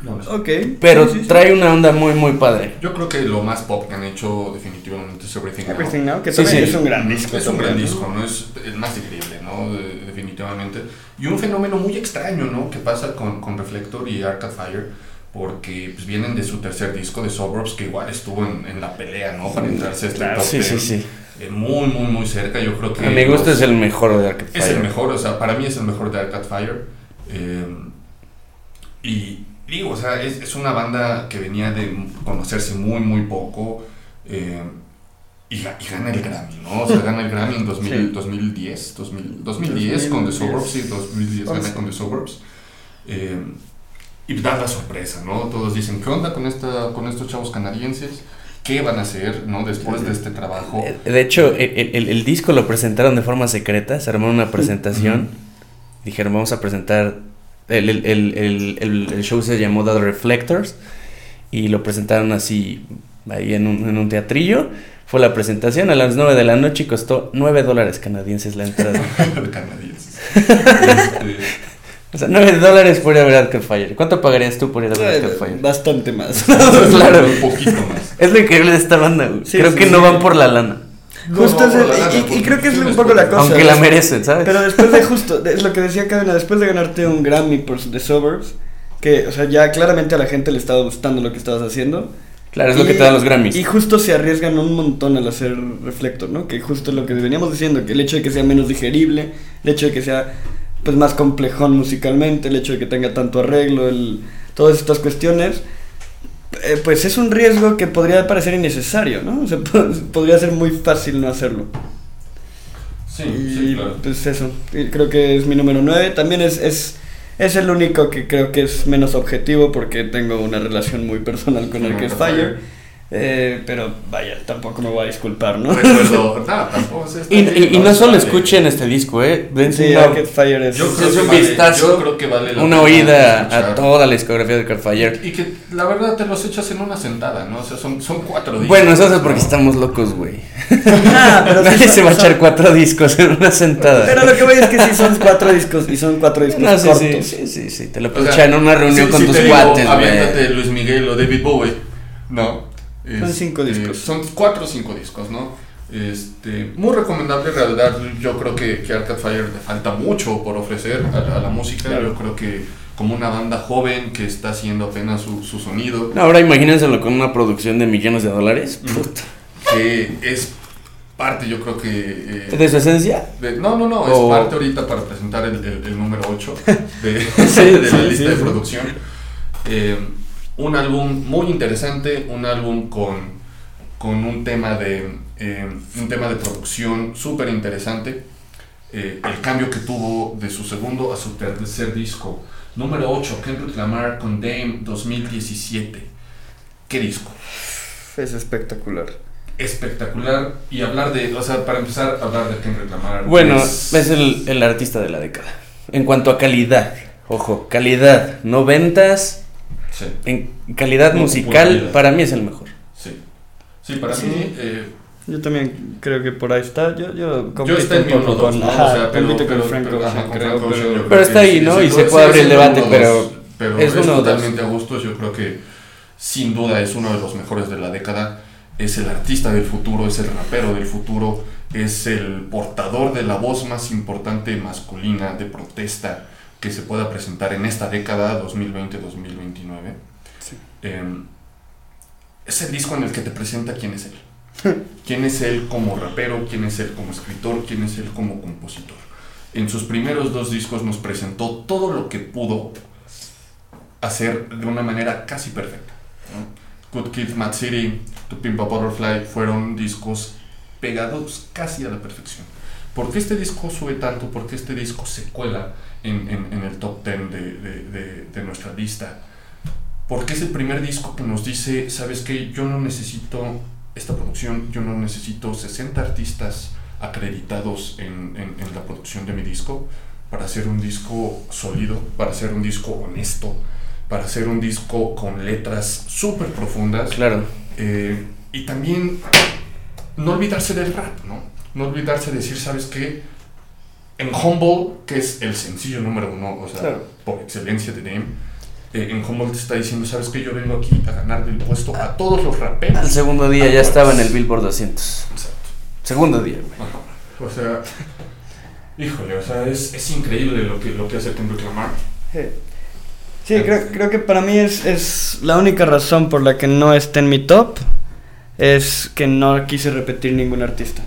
No. Ok. pero sí, sí, sí. trae una onda muy, muy padre. Yo creo que lo más pop que han hecho definitivamente es Everything Now. Everything Now, que Sí, también sí. es un gran disco. Es un gran disco, ¿no? Es el más increíble, ¿no? De- definitivamente. Y un fenómeno muy extraño, ¿no? Que pasa con, con Reflector y Arcade Fire, porque pues, vienen de su tercer disco de Suburbs, que igual estuvo en, en la pelea, ¿no? Para entrarse a este Claro, top Sí, sí, 10, sí. eh, muy, muy, muy cerca. Yo creo que. A mi gusto los- es el mejor de Arcade Fire. es el mejor, o sea, para mí es el mejor de Arcade Fire. Eh, y digo, o sea, es, es una banda que venía de conocerse muy, muy poco. eh, y, ga- y gana el Grammy, ¿no? O sea, gana el Grammy en 2000, Sí. 2010, 2000, 2010 con The 2010. Suburbs, sí, 2010 gana con The Suburbs. Y da la sorpresa, ¿no? Todos dicen, ¿qué onda con, esta, con estos chavos canadienses? ¿Qué van a hacer, ¿no? Después de este trabajo. De hecho, el, el- el disco lo presentaron de forma secreta, se armó una presentación. Dijeron, vamos a presentar. El, el- el- el- el- el show se llamó The Reflectors y lo presentaron así, ahí en un, en un teatrillo. Fue la presentación a las 9 de la noche y costó 9 dólares canadienses la entrada. [LAUGHS] canadienses. Este, o sea, 9 dólares por ir a ver Arcade Fire. ¿Cuánto pagarías tú por ir a ver Arcade Eh, Fire? Bastante más. [LAUGHS] Claro. Un poquito más. Es lo increíble de esta banda, güey. Sí, Creo sí, que sí. no van por la lana. Justo No, es el- y- creo que es un poco la cosa. Aunque la merecen, ¿sabes? Pero después de justo, es lo que decía Cadena, después de ganarte un Grammy por The Suburbs, que, o sea, ya claramente a la gente le estaba gustando lo que estabas haciendo. Claro, es lo que te dan los Grammys. Y justo se arriesgan un montón al hacer Reflector, ¿no? Que justo lo que veníamos diciendo, que el hecho de que sea menos digerible, el hecho de que sea pues más complejón musicalmente, el hecho de que tenga tanto arreglo, el, todas estas cuestiones, eh, pues es un riesgo que podría parecer innecesario, ¿no? O sea, [LAUGHS] po- podría ser muy fácil no hacerlo. Sí, y sí, claro. pues eso, creo que es mi número 9. También es, es, es el único que creo que es menos objetivo porque tengo una relación muy personal con Con Arcade Arcade Fire. Eh, pero vaya, tampoco me voy a disculpar, ¿no? Recuerdo, [LAUGHS] nada, tampoco se está Y, bien, y- y no solo Vale. escuchen este disco, ¿eh? Dense Sí, una- Fire es... Yo Es creo que un vale- vistazo, yo creo que vale la una pena oída escuchar. a toda la discografía de Arcade Fire. Y que la verdad te los echas en una sentada, ¿no? O sea, son, son cuatro discos. Bueno, eso es ¿no? porque estamos locos, güey. [LAUGHS] Ah, pero sí Nadie se va a echar cuatro discos en una sentada. Pero lo que voy es que sí son cuatro discos y son cuatro discos No, sí, cortos. sí, sí, sí, sí, te lo O puedes sea, echar en una reunión si- con si tus te digo, cuates, güey. Luis Miguel o David Bowie. No. Son cinco discos. Son cuatro o cinco discos, ¿no? Este, muy recomendable, en realidad. Yo creo que, que Arcade Fire le falta mucho por ofrecer a, la- a la música. Claro. Yo creo que como una banda joven que está haciendo apenas su, su sonido, ahora imagínenselo con una producción de millones de dólares. Puta. que es parte, yo creo que... eh, ¿De su esencia? de- no, no, no, O- es parte ahorita para presentar el, el- el número 8 [LAUGHS] de, Sí, de la sí, lista sí, de sí. producción. Eh, un álbum muy interesante, un álbum con, con un, tema de, eh, un tema de producción súper interesante. Eh, el cambio que tuvo de su segundo a su tercer disco. Número 8, Kendrick Lamar con Dame 2017. ¿Qué disco? Es espectacular. Espectacular. Y hablar de, o sea, para empezar, hablar de Kendrick Lamar. Bueno, es el, el artista de la década. En cuanto a calidad, ojo, calidad, no ventas, Sí. en calidad No, musical, popularidad. para mí es el mejor. Sí. Sí, para Sí. mí. eh, Yo también creo que por ahí está. Yo, yo yo estoy en mi un poco 1 2, con, ¿no? ajá, o sea, pero, compito pero, con Frank pero, Ocean, ajá, con creo, Frank Ocean, pero- yo creo Pero que está ahí, ¿no? Y se puede abrir el debate, uno pero pero es es, uno totalmente a gustos. Yo creo que sin duda es uno de los mejores de la década. es el artista del futuro, es el rapero del futuro, es el portador de la voz más importante masculina de protesta que se pueda presentar en esta década 2020-2029. Em, es el disco en el que te presenta quién es él. [LAUGHS] quién es él como rapero, quién es él como escritor, quién es él como compositor. En sus primeros dos discos nos presentó todo lo que pudo hacer de una manera casi perfecta. Good Kid, Mad City, To Pimp a Butterfly fueron discos pegados casi a la perfección. ¿Por qué este disco sube tanto? ¿Por qué este disco se cuela en, en, el top 10 de, de, de, nuestra lista? Porque es el primer disco que nos dice, sabes qué, yo no necesito esta producción, yo no necesito 60 artistas acreditados en, en, la producción de mi disco para hacer un disco sólido, para hacer un disco honesto, para hacer un disco con letras súper profundas. Claro. Eh, y también no olvidarse del rap, ¿no? No olvidarse de decir, ¿sabes qué? En Humble, que es el sencillo número uno, o sea, por excelencia de Dem, eh, en Humble te está diciendo, ¿sabes qué? Yo vengo aquí a ganar el puesto a todos los raperos. Al segundo día ya estaba en el Billboard 200. Exacto. Segundo día, O sea, híjole, o sea, es, es increíble lo que, lo que hace Kendrick Lamar. Sí, creo, creo, que para mí es, es, la única razón por la que no está en mi top es que no quise repetir ningún artista.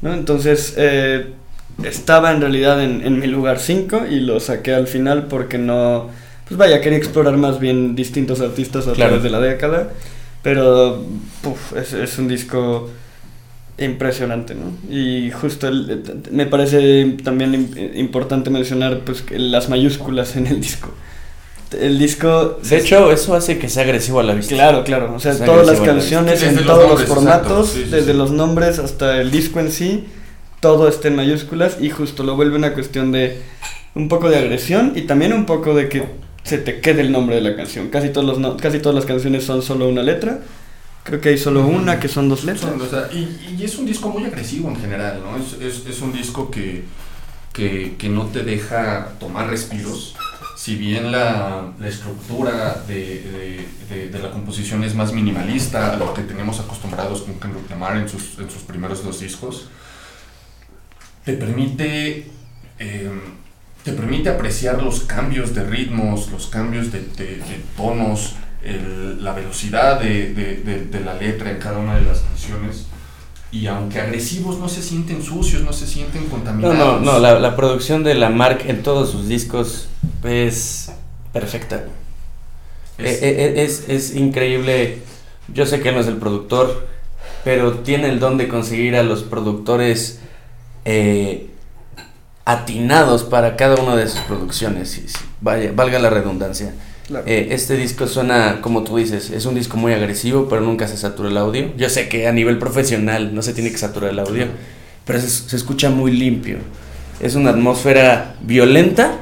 ¿no? Entonces, eh, estaba en realidad en, en mi lugar 5 y lo saqué al final porque no... Pues vaya, quería explorar más bien distintos artistas a través de la década. Pero es, es, un disco impresionante, ¿no? Y justo me parece también importante mencionar pues, las mayúsculas en el disco el disco... De hecho, eso hace que sea agresivo a la vista. Claro, claro. O sea, todas las canciones en todos los formatos, desde los nombres hasta el disco en sí, todo está en mayúsculas y justo lo vuelve una cuestión de un poco de agresión y también un poco de que se te quede el nombre de la canción. Casi, todos los casi todas las canciones son solo una letra. Creo que hay solo una que son dos letras. y, es un disco muy agresivo en general, ¿no? Es, es, un disco que, que, que no te deja tomar respiros si bien la, estructura de, la composición es más minimalista a lo que tenemos acostumbrados con Kendrick Lamar en sus, primeros dos discos, te permite, em, te permite apreciar los cambios de ritmos, los cambios de, tonos, la velocidad de, la letra en cada una de las canciones y aunque agresivos no se sienten sucios, no se sienten contaminados. No, no, no, la, la producción de la Mark en todos sus discos es perfecta. Es, eh, eh, es, es, increíble, yo sé que él no es el productor, pero tiene el don de conseguir a los productores eh, atinados para cada una de sus producciones, vaya, valga la redundancia. Eh, este disco suena, como tú dices, es un disco muy agresivo, pero nunca se satura el audio. Yo sé que a nivel profesional no se tiene que saturar el audio, pero se, escucha muy limpio. Es una atmósfera violenta,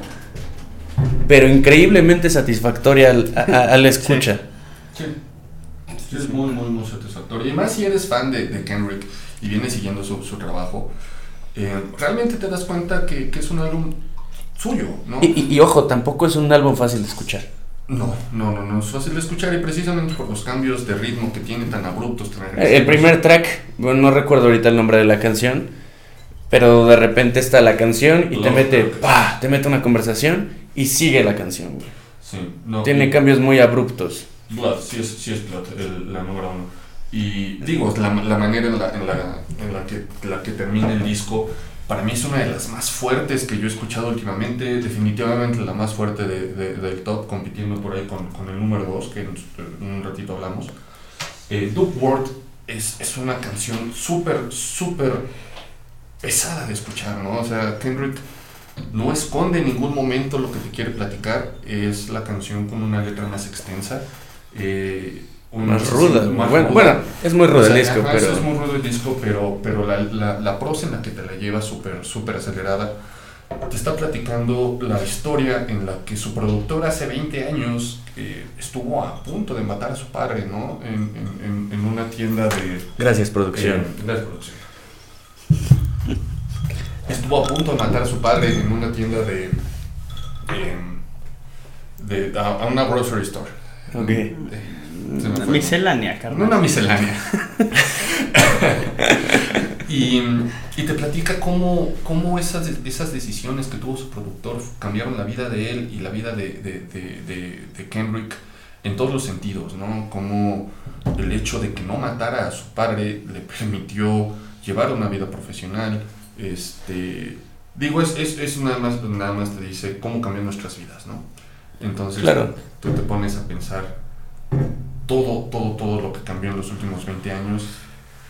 pero increíblemente satisfactoria al, escucha. Sí. es muy, muy, muy satisfactorio. Y más si eres fan de, de Kendrick y vienes siguiendo su, su trabajo, eh, realmente te das cuenta que, que, es un álbum suyo, ¿no? y, ojo, tampoco es un álbum fácil de escuchar. No, no, no, no es fácil de escuchar y precisamente por los cambios de ritmo que tiene tan abruptos, tan El primer track, bueno, no recuerdo ahorita el nombre de la canción, pero de repente está la canción y te mete, pa, te mete una conversación y sigue la canción, Sí, no, tiene cambios muy abruptos. Blood, sí es, sí es Blood, la número uno. Y digo, la, la manera en la, en la, en la, que, la que termina el disco para mí es una de las más fuertes que yo he escuchado últimamente, definitivamente la más fuerte de, del top, compitiendo por ahí con, con el número 2, que en, un ratito hablamos. Eh, Duke World es, es una canción súper, súper pesada de escuchar, ¿no? O sea, Kendrick no esconde en ningún momento lo que te quiere platicar, es la canción con una letra más extensa. Eh, más ruda. bueno, es muy rudo el disco, pero... Es muy rudo el disco, pero, pero la, la, la prosa en la que te la lleva súper super acelerada te está platicando la historia en la que su productor hace 20 años eh, estuvo a punto de matar a su padre, ¿no? En, en, en una tienda de... Gracias, producción. Eh, gracias, producción. estuvo a punto de matar a su padre en una tienda de... de, de a, a una grocery store Ok. Fue. Miscelánea, carnal. Una miscelánea. [LAUGHS] y, y te platica cómo, cómo esas, esas decisiones que tuvo su productor cambiaron la vida de él y la vida de, de, de, de- de Kendrick en todos los sentidos, ¿no? Como el hecho de que no matara a su padre le permitió llevar una vida profesional. Este, digo, es, es, es nada, más, nada más te dice cómo cambian nuestras vidas, ¿no? Entonces Claro. tú te pones a pensar todo, todo, todo lo que cambió en los últimos 20 años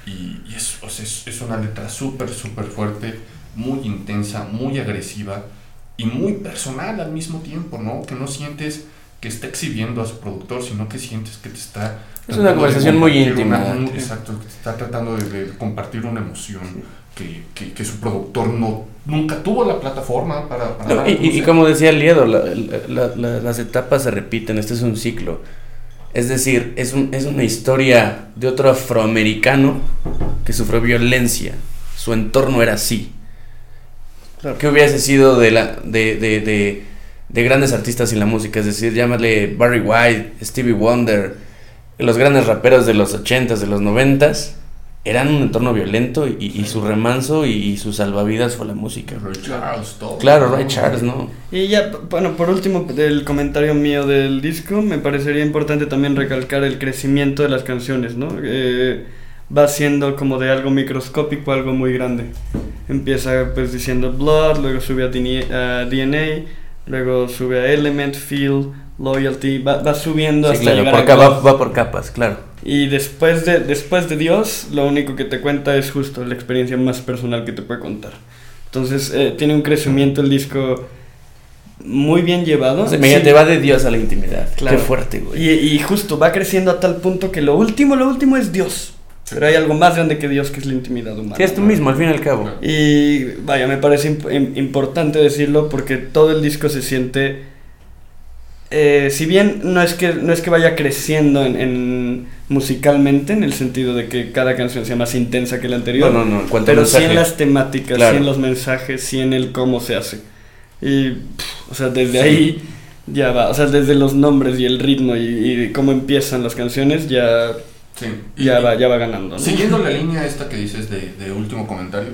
y, y es, o sea, es, es una letra súper, súper fuerte, muy intensa, muy agresiva y muy personal al mismo tiempo, ¿no? Que no sientes que está exhibiendo a su productor, sino que sientes que te está... Es una conversación muy íntima. una- un- exacto, que te está tratando de, de compartir una emoción que, que, que su productor no, nunca tuvo la plataforma para... para No, y, y- como decía Liedo, la- la- la- las etapas se repiten, este es un ciclo. Es decir, es, un- es una historia de otro afroamericano que sufrió violencia. Su entorno era así. Claro. ¿Qué hubiese sido de, la, de, de, de, de grandes artistas en la música? Es decir, llámale Barry White, Stevie Wonder, los grandes raperos de los 80s, de los 90s, eran un entorno violento y, y su remanso y, y su salvavidas fue la música. Ray Charles, todo. Claro, Ray Charles, ¿no? Y ya, bueno, por último, del comentario mío del disco, me parecería importante también recalcar el crecimiento de las canciones, ¿no? Eh, va siendo como de algo microscópico a algo muy grande. Empieza pues diciendo Blood, luego sube a DNA, a DNA, luego sube a Element, Feel, Loyalty, va, va subiendo Sí, hasta claro, llegar por a acá va, por capas, claro. Y después de, después de Dios, lo único que te cuenta es justo la experiencia más personal que te puede contar. Entonces, eh, tiene un crecimiento el disco muy bien llevado. O sea, Sí. va de Dios a la intimidad. Claro. Qué fuerte, güey. Y, y justo va creciendo a tal punto que lo último, lo último es Dios. Pero hay algo más grande que Dios que es la intimidad humana. Sí, es tú ¿no? mismo, al fin y al cabo. Y vaya, me parece imp- im- importante decirlo porque todo el disco se siente. Eh, si bien no es que no es que vaya creciendo en, en musicalmente, en el sentido de que cada canción sea más intensa que la anterior, No, no, no, pero sí en las temáticas, Claro. sí en los mensajes, sí en el cómo se hace. Y, pff, o sea, desde ahí ya va, o sea, desde los nombres y el ritmo y, y cómo empiezan las canciones, ya, Sí. Ya, y- va, ya va ganando. ¿no? Siguiendo la línea esta que dices de, de último comentario,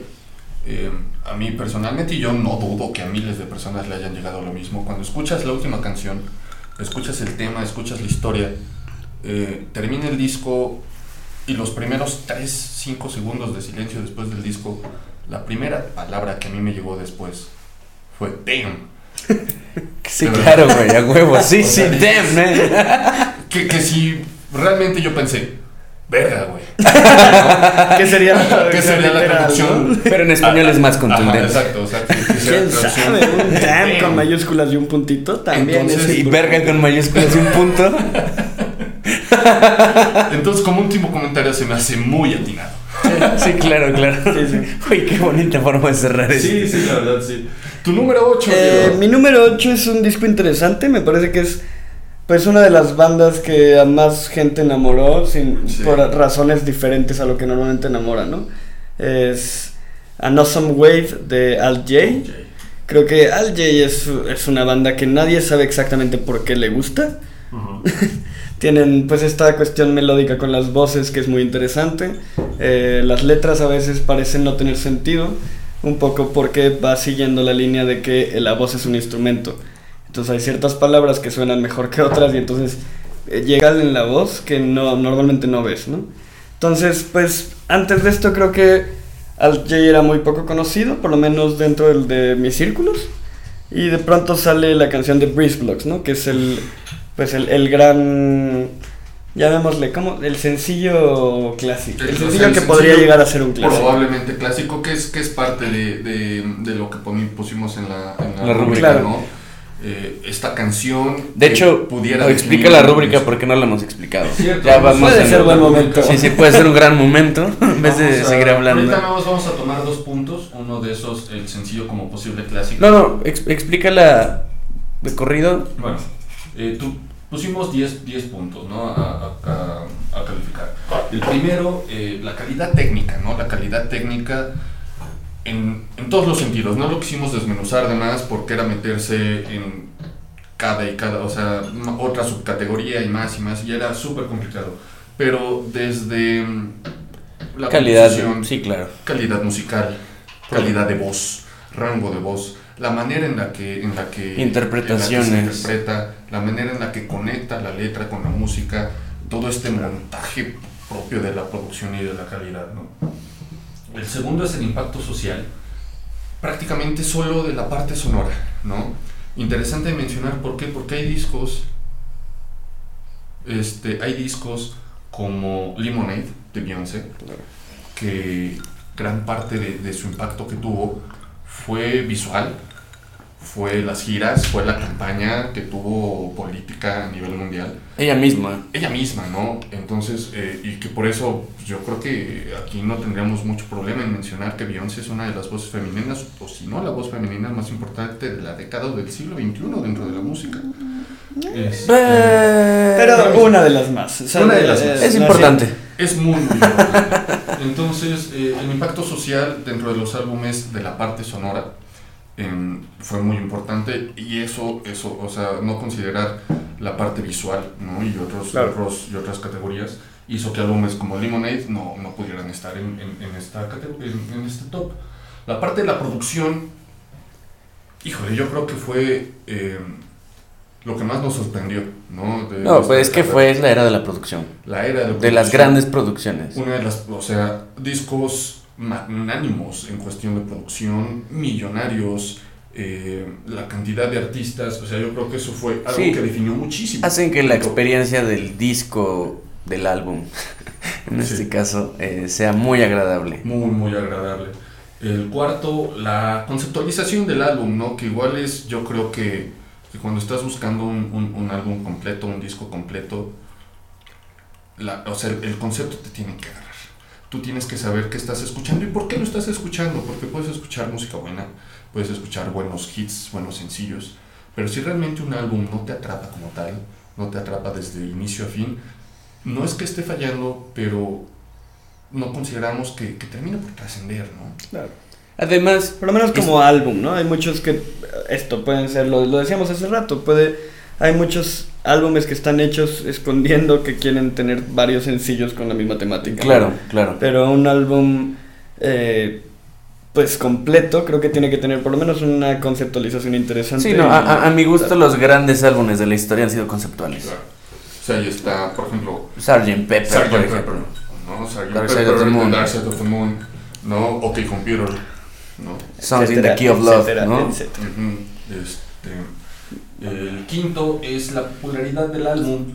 eh, a mí personalmente, y yo no dudo que a miles de personas le hayan llegado lo mismo, cuando escuchas la última canción, escuchas el tema, escuchas la historia, eh, termina el disco y los primeros 3, 5 segundos de silencio después del disco, la primera palabra que a mí me llegó después fue damn. [LAUGHS] Sí, claro, güey, a huevo. Sí, O sí, damn, man. Que, que si realmente yo pensé, verga, güey. [LAUGHS] ¿Qué sería la ¿Qué sería la traducción? no? Pero en español es más Ajá, contundente. exacto, o sea, ¿Quién sabe? Un damn con mayúsculas y un puntito también Entonces, es y verga con mayúsculas y un punto. Entonces, como último comentario, se me hace muy atinado. Sí, claro, claro. Sí, sí. Uy, qué bonita forma de cerrar esto. sí, la verdad, sí. Tu número 8, Eh, mi número 8 es un disco interesante, me parece que es pues una de las bandas que a más gente enamoró sin, Sí. por razones diferentes a lo que normalmente enamora, ¿no? Es An Awesome Wave de Al J. Creo que Al J es, es una banda que nadie sabe exactamente por qué le gusta. [LAUGHS] Tienen pues esta cuestión melódica con las voces que es muy interesante. Eh, las letras a veces parecen no tener sentido, un poco porque va siguiendo la línea de que la voz es un instrumento. Entonces hay ciertas palabras que suenan mejor que otras y entonces eh, llega en la voz que no normalmente no ves, ¿no? Entonces, pues antes de esto creo que Al J era muy poco conocido, por lo menos dentro del- de mis círculos. Y de pronto sale la canción de Breeze Blocks, ¿no? Que es el, pues el, el gran, llamémosle, ¿cómo? El sencillo clásico. El, El- sencillo el que podría sencillo llegar a ser un clásico. Probablemente clásico, que es, que es parte de, de, de lo que poni- pusimos en la, en la La rúbrica, rúbrica. ¿no? Eh, esta canción. De hecho, pudiera no, explica la rúbrica porque no la hemos explicado. Cierto, ya vamos vamos Puede en- ser buen momento. Sí, sí, puede ser un gran momento [LAUGHS] en vez de Vamos a- seguir hablando. Ahorita más vamos a tomar dos puntos. Uno de esos, el sencillo como posible clásico. No, no, ex- explícala de corrido. Bueno, eh, tú, pusimos 10, 10 puntos ¿no? a, a- a- a calificar. El primero, eh, la calidad técnica, ¿no? La calidad técnica en, en todos los sentidos. No lo quisimos desmenuzar de más porque era meterse en cada y cada, o sea, otra subcategoría y más y más, y era súper complicado. Pero desde mm, la Calidad, sí, claro. calidad musical, calidad de voz, rango de voz, la manera en la que en la que Interpretaciones. en la que se interpreta, la manera en la que conecta la letra con la música, todo este montaje propio de la producción y de la calidad, ¿no? El segundo es el impacto social, prácticamente solo de la parte sonora, ¿no? Interesante mencionar por qué, porque hay discos, este, hay discos como Lemonade de Beyoncé, que gran parte de, de su impacto que tuvo fue visual, fue las giras, fue la campaña que tuvo política a nivel mundial Ella misma. ella misma, ¿no? Entonces, eh, y que por eso pues, yo creo que aquí no tendríamos mucho problema en mencionar que Beyoncé es una de las voces femeninas, o si no la voz femenina más importante de la década del siglo XXI dentro de la música. Es, eh, Pero una de las más. o sea, Una de las más. Es importante. es muy, muy importante. Entonces, eh, el impacto social dentro de los álbumes de la parte sonora em, fue muy importante y eso, eso, o sea, no considerar la parte visual, ¿no? Y, otros, Claro. otros, y otras categorías hizo que álbumes como Lemonade no, no pudieran estar en, en, en esta en, en este top. La parte de la producción, híjole, yo creo que fue em, lo que más nos sorprendió, ¿no? De No, pues es que fue la era de la producción. la era de, De las producción. grandes producciones. Una de las, o sea, discos magnánimos en cuestión de producción, millonarios, eh, la cantidad de artistas, o sea, yo creo que eso fue algo Sí. que definió muchísimo. Hacen que la experiencia del disco, del álbum, [LAUGHS] en Sí. este caso, eh, sea muy agradable. Muy, muy agradable. El cuarto, la conceptualización del álbum, ¿no? Que igual es, yo creo que, que cuando estás buscando un, un- un álbum completo, un disco completo, la- o sea, el, el concepto te tiene que agarrar. Tú tienes que saber qué estás escuchando y por qué lo estás escuchando, porque puedes escuchar música buena, puedes escuchar buenos hits, buenos sencillos, pero si realmente un álbum no te atrapa como tal, no te atrapa desde inicio a fin, no es que esté fallando, pero no consideramos que, que termina por trascender, ¿no? Claro. Además, Por lo menos como álbum, ¿no? Hay muchos que esto pueden ser, lo, lo decíamos hace rato, puede hay muchos álbumes que están hechos escondiendo que quieren tener varios sencillos con la misma temática. ¿no? claro, claro. Pero un álbum eh, pues completo creo que tiene que tener por lo menos una conceptualización interesante. Sí, no, a, a- a mi gusto Claro. los grandes álbumes de la historia han sido conceptuales. O sea, ahí está, por ejemplo, Sgt. Pepper, Sgt. por Pepper, ejemplo. ¿no? Sgt. Dark Pepper, Side of the Moon. Dark Side of the Moon, ¿no? OK Computer, ¿no? Songs in the Key of Love, etcétera, ¿no? etcétera. Este, el quinto es la popularidad del álbum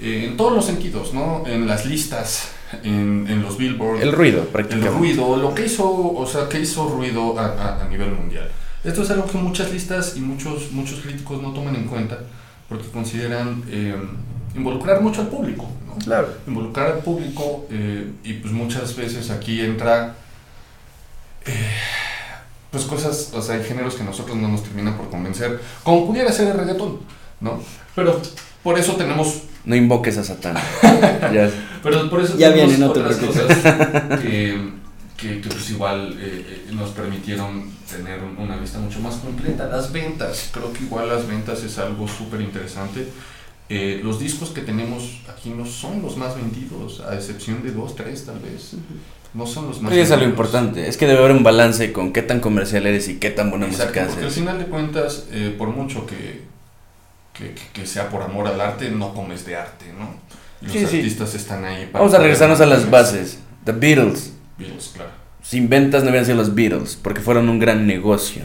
eh, en todos los sentidos, ¿no? En las listas, en, en los billboards. El ruido, el prácticamente. ruido, lo que hizo, o sea, que hizo ruido a, a- a nivel mundial. Esto es algo que muchas listas y muchos, muchos críticos no toman en cuenta porque consideran eh, involucrar mucho al público, ¿no? Claro. Involucrar al público eh, y pues muchas veces aquí entra eh, pues cosas, o sea, hay géneros que a nosotros no nos terminan por convencer, como pudiera ser el reggaetón, ¿no? Pero por eso tenemos No invoques a Satán. [LAUGHS] Ya. pero por eso Ya tenemos viene, no te otras preocupes. cosas que, que, que, pues igual eh, eh, nos permitieron tener un- una lista mucho más completa. Las ventas, creo que igual las ventas es algo súper interesante. Eh, los discos que tenemos aquí no son los más vendidos, a excepción de dos, tres tal vez. No son los más eso es lo importante. Es que debe haber un balance con qué tan comercial eres y qué tan buena Exacto, música porque al haces. final de cuentas, eh, por mucho que, que, que- sea por amor al arte, no comes de arte, ¿no? Y Los Sí, sí. artistas están ahí para... Vamos a regresarnos a las bases. The Beatles. Beatles, claro. Sin ventas no hubieran sido los Beatles, porque fueron un gran negocio.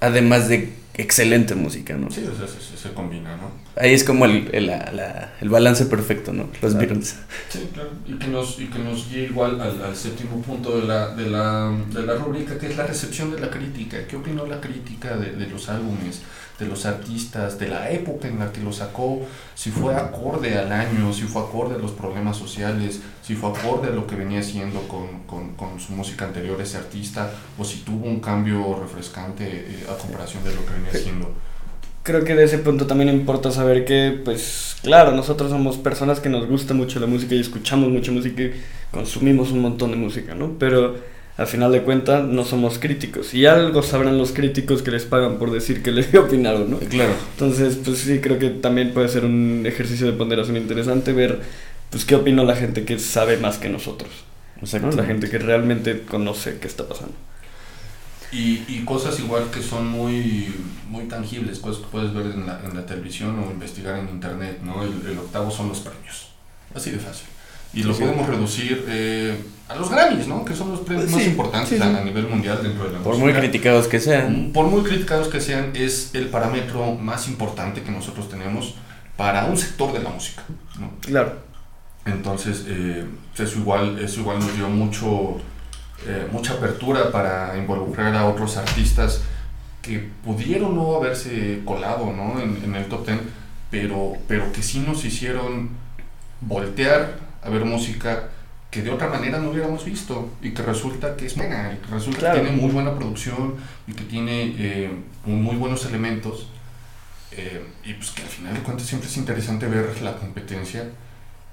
Además de excelente música, ¿no? Sí, o sea, se, se- se combina, ¿no? Ahí es como el, el, la- la- el balance perfecto, ¿no? Los Claro. Beatles. Sí, claro. Y que nos, y que nos guíe igual al, al séptimo punto de la, de, la, de la rúbrica, que es la recepción de la crítica. ¿Qué opinó la crítica de, de los álbumes, de los artistas, de la época en la que lo sacó? Si fue acorde al año, si fue acorde a los problemas sociales, si fue acorde a lo que venía haciendo con, con, con su música anterior ese artista, o si tuvo un cambio refrescante eh, a comparación de lo que venía haciendo. Creo que de ese punto también importa saber que, pues, claro, nosotros somos personas que nos gusta mucho la música y escuchamos mucha música y consumimos un montón de música, ¿no? Pero al final de cuentas no somos críticos. Y algo sabrán los críticos que les pagan por decir que les [LAUGHS] opinaron, ¿no? Claro. Entonces, pues sí, creo que también puede ser un ejercicio de ponderación interesante ver, pues, qué opina la gente que sabe más que nosotros. ¿no? La gente que realmente conoce qué está pasando. Y, y, cosas igual que son muy, muy tangibles, cosas que puedes ver en la, en la televisión o investigar en internet, ¿no? El, el, octavo son los premios. Así de fácil. Y lo podemos reducir eh, a los Grammys, ¿no? Que son los premios Pues más sí, importantes sí, sí. A, a nivel mundial dentro de la Por música. muy criticados que sean. Por muy criticados que sean, es el parámetro más importante que nosotros tenemos para un sector de la música, ¿no? Claro. Entonces, eh, eso, igual, eso igual nos dio mucho, eh, mucha apertura para involucrar a otros artistas que pudieron no haberse colado ¿no? en, en el top 10, pero, pero que sí nos hicieron voltear a ver música que de otra manera no hubiéramos visto y que resulta que es buena, y que resulta Claro. que tiene muy buena producción y que tiene eh, muy buenos elementos. eh, y pues que al final de cuentas siempre es interesante ver la competencia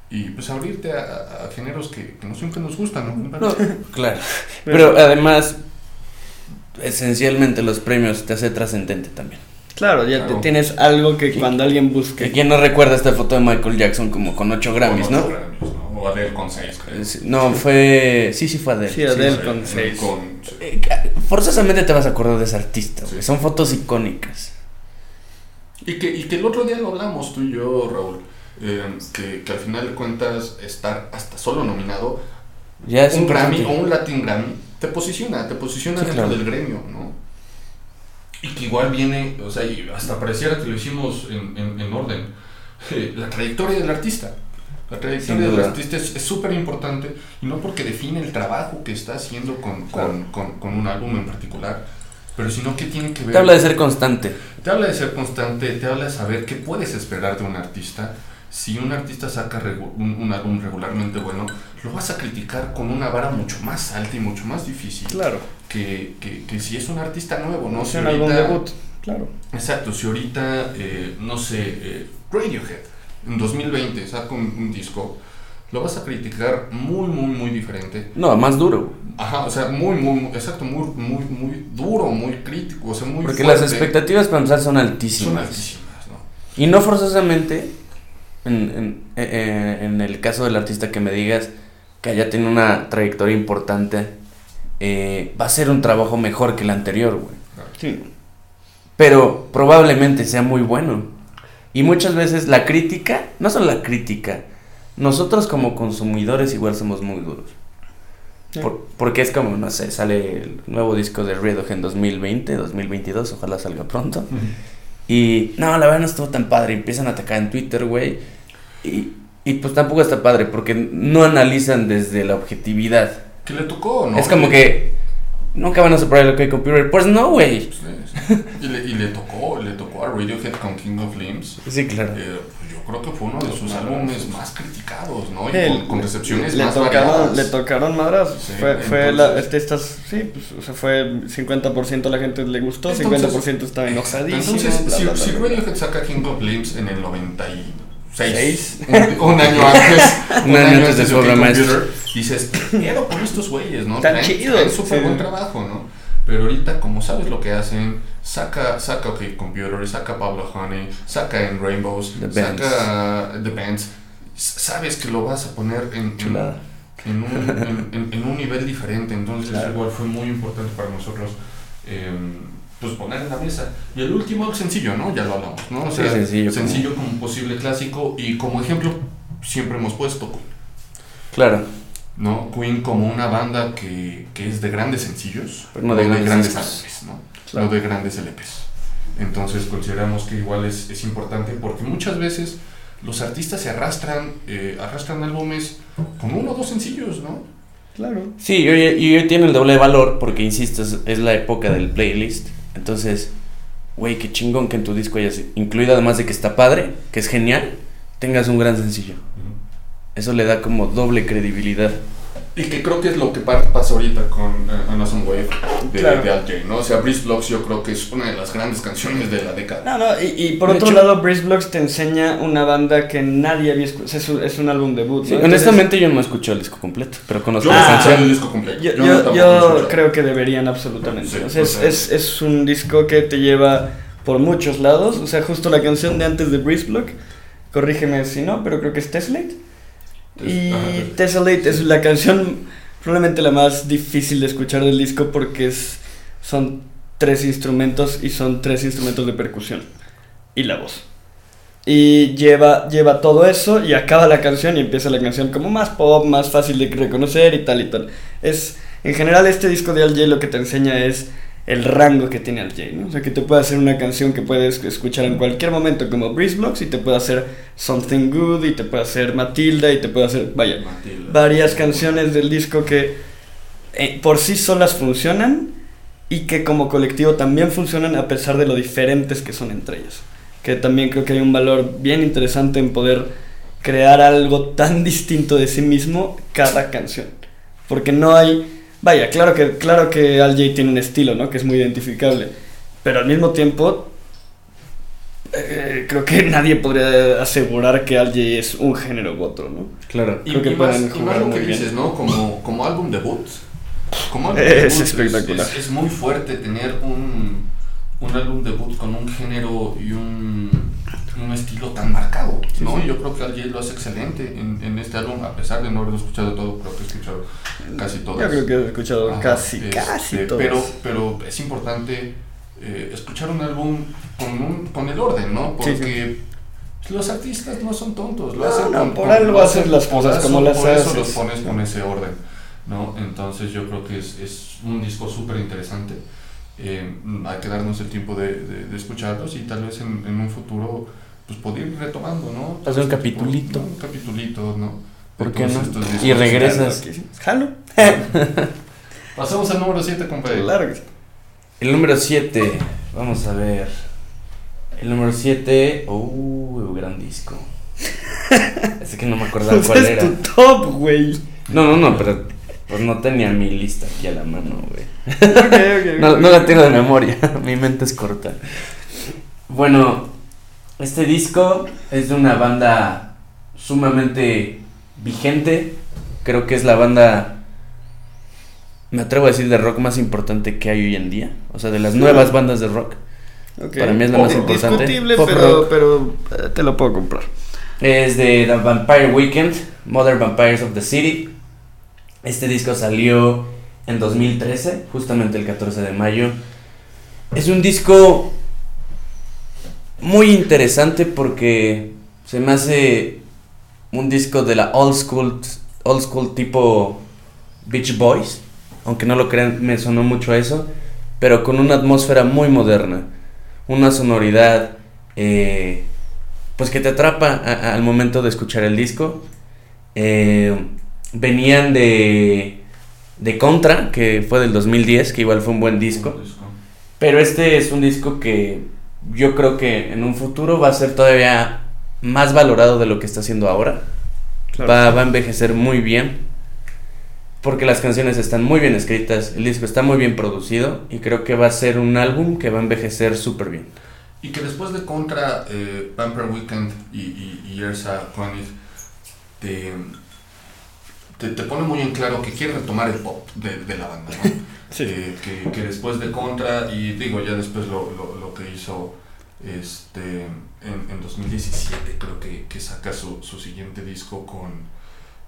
y pues abrirte a, géneros que, que no siempre nos gustan, ¿no? No, [LAUGHS] claro. Pero además, esencialmente los premios te hace trascendente también. Claro, ya Claro. te- tienes algo que cuando alguien Que busque. quién no recuerda esta foto de Michael Jackson como con 8 Grammys, O ¿no? ocho Grammys, ¿no? O Adele con 6, creo. Es- No, fue. Sí, sí, fue Adele. Sí, Adele Sí, con sí, seis. con- sí. Eh, Forzosamente te vas a acordar de ese artista. Sí. Son fotos icónicas. Y que, y que el otro día lo hablamos tú y yo, Raúl, eh, que, que al final de cuentas estar hasta solo nominado, Ya es un Grammy o un Latin Grammy, te posiciona, te posiciona Sí, dentro claro. del gremio, ¿no? Y que igual viene, o sea, y hasta pareciera que lo hicimos en, en, en orden, eh, la trayectoria del artista. La trayectoria del artista es súper importante y no porque define el trabajo que está haciendo con, con, con, con un álbum en particular, pero sino que tiene que ver... Te habla de ser constante. Te habla de ser constante, te habla de saber qué puedes esperar de un artista. Si un artista saca regu- un, un álbum regularmente bueno, lo vas a criticar con una vara mucho más alta y mucho más difícil Claro. que, que, que si es un artista nuevo, ¿no? No Si un álbum debut. Claro. Exacto, si ahorita, eh, no sé, eh, Radiohead en 2020 saca un, un disco, lo vas a criticar muy, muy, muy diferente. No, más duro. Ajá, o sea, muy, muy, muy- exacto, muy, muy, muy duro, muy crítico, o sea, muy Porque fuerte. las expectativas para empezar son altísimas. son altísimas, ¿no? Y no forzosamente, en, en, eh, en el caso del artista que me digas que haya tenido una trayectoria importante, eh, va a ser un trabajo mejor que el anterior, güey. Sí. Pero probablemente sea muy bueno. Y muchas veces la crítica, no solo la crítica, nosotros como consumidores igual somos muy duros. Sí. Por- porque es como, no sé, sale el nuevo disco de Radiohead en 2020, 2022, ojalá salga pronto. Y no, la verdad no estuvo tan padre. Empiezan a atacar en Twitter, güey. Y, y pues tampoco está padre porque no analizan desde la objetividad. ¿Qué le tocó, no? Es como que nunca van a superar el OK Computer. Pues no, güey. Sí, sí. Y, le, y le tocó, le tocó a Radiohead con King of Limbs. Sí, claro. Eh, creo que fue uno de sus álbumes más criticados, ¿no? Y Sí, con, con recepciones le más tocaron, variadas. le tocaron madrazos. Sí, fue fue la, este, estas, sí, pues, o sea, fue 50% la gente le gustó, Entonces- 50% estaba enojadísimo. Entonces, bla, si, bla, bla, si. Radiohead saca King of Limbs en el 96, Seis. un, un año [LAUGHS] antes, Un año antes de su. Computer, dices, ¿qué pedo con estos güeyes, no? Están Traen- chidos, traen súper sí. buen trabajo, ¿no? Pero ahorita, como sabes lo que hacen, saca, saca OK Computer, saca Pablo Honey, saca en Rainbows, The saca The Bands, sabes que lo vas a poner en, en, un, en, en- en un nivel diferente, entonces Claro. igual fue muy importante para nosotros eh, pues poner en la mesa. Y el último sencillo, ¿no? Ya lo hablamos, ¿no? O Sí, sea, sencillo, como- sencillo como posible clásico y como ejemplo siempre hemos puesto, Claro. ¿No? Queen como una banda que, que es de grandes sencillos, Pero no de grandes. LPs, ¿no? Claro. No de grandes LPs. Entonces consideramos que igual es, es importante porque muchas veces los artistas se arrastran, eh, arrastran álbumes con uno o dos sencillos, ¿no? Claro. Sí, y hoy, y hoy tiene el doble valor porque, insisto, es, es la época del playlist. Entonces, güey, qué chingón que en tu disco hayas incluido, además de que está padre, que es genial, tengas un gran sencillo. Eso le da como doble credibilidad. Y que creo que es lo que pa- pasa ahorita con eh, Amazon Wave de, Claro. de Al Jay, ¿no? O sea, Breeze Blocks yo creo que es una de las grandes canciones de la década. No, no, y, y por De otro hecho- lado, Breeze Blocks te enseña una banda que nadie había escuchado. Es, un- es un álbum debut. Sí, ¿no? honestamente yo no escuché el disco completo, pero conozco Yo la no Ah, canción. el disco completo. Yo, Yo yo- no yo creo que deberían absolutamente. Sí, o sea, es, o sea- es, es un disco que te lleva por muchos lados. O sea, justo la canción de antes de Breeze Block, corrígeme si no, pero creo que es Tessellate. Y Ajá. Tessellate es la canción probablemente la más difícil de escuchar del disco porque es, son tres instrumentos y son tres instrumentos de percusión y la voz. Y lleva, lleva todo eso y acaba la canción y empieza la canción como más pop, más fácil de reconocer y tal y tal. Es, en general este disco de Al lo que te enseña es el rango que tiene Al Jay, ¿no? O sea, que te puede hacer una canción que puedes escuchar en cualquier momento como Breeze Blocks y te puede hacer Something Good y te puede hacer Matilda y te puede hacer, vaya, Matilda. varias canciones del disco que eh, por sí solas funcionan y que como colectivo también funcionan a pesar de lo diferentes que son entre ellas. Que también creo que hay un valor bien interesante en poder crear algo tan distinto de sí mismo cada canción. Porque no hay... Vaya, claro que, claro que Al Jay tiene un estilo, ¿no? Que es muy identificable. Pero al mismo tiempo, eh, creo que [LAUGHS] nadie podría asegurar que Al Jay es un género u otro, ¿no? Claro. Y, Creo que y más, pueden y más jugar lo que bien. dices, ¿no? Como, como álbum debut. Como álbum Es debut espectacular. Es, es muy fuerte tener un, un álbum debut con un género y un, un estilo tan marcado, Sí, ¿no? sí. Yo creo que Al lo hace excelente en, en este álbum, a pesar de no haberlo escuchado todo, creo que he escuchado casi todo. Yo creo que he escuchado Ajá, casi, este, casi todo. Pero, pero es importante eh, escuchar un álbum con, un, con el orden, ¿no? Sí, Porque los artistas no son tontos, lo No, hacen no, con- por algo hacen las por cosas eso- como las por eso haces. los pones con ese orden, ¿no? Entonces yo creo que es, es un disco súper interesante. Eh, hay que darnos el tiempo de, de- de escucharlos y tal vez en, en un futuro pues poder ir retomando, ¿no? Hacer un Este capitulito. ¿no? Un capitulito, ¿no? ¿Por qué no? Y regresas. Jalo. [LAUGHS] Pasamos al número 7, compadre. Claro que sí. El número 7, vamos a ver. El número 7, uh, gran disco. [LAUGHS] Es que no me acordaba Pues cuál es era. tu top, güey. No, no, no, pero pues no tenía mi lista aquí a la mano, güey. [LAUGHS] No, no la tengo de memoria, [LAUGHS] mi mente es corta. Bueno, este disco es de una banda sumamente vigente. Creo que es la banda, me atrevo a decir, de rock más importante que hay hoy en día. O sea, de las nuevas bandas de rock. Para mí es la más importante. Discutible, Pop pero, pero eh, te lo puedo comprar. Es de The Vampire Weekend, Mother Vampires of the City. Este disco salió en 2013, justamente el 14 de mayo. Es un disco muy interesante porque se me hace un disco de la old school, old school tipo Beach Boys. Aunque no lo crean, me sonó mucho a eso. Pero con una atmósfera muy moderna. Una sonoridad eh, pues que te atrapa al momento de escuchar el disco. Eh, venían de, de Contra, que fue del 2010, que igual fue un buen disco. Pero este es un disco que yo creo que en un futuro va a ser todavía más valorado de lo que está haciendo ahora. Va, va a envejecer muy bien. Porque las canciones están muy bien escritas, el disco está muy bien producido y creo que va a ser un álbum que va a envejecer súper bien. Y que después de Contra, eh, Vampire Weekend y, y, y Ersa Koenig te, te pone muy en claro que quiere retomar el pop de, de la banda, ¿no? [LAUGHS] Sí. Eh, que, que después de Contra, y digo ya después lo, lo, lo que hizo este, en, en 2017, creo que, que saca su, su siguiente disco con,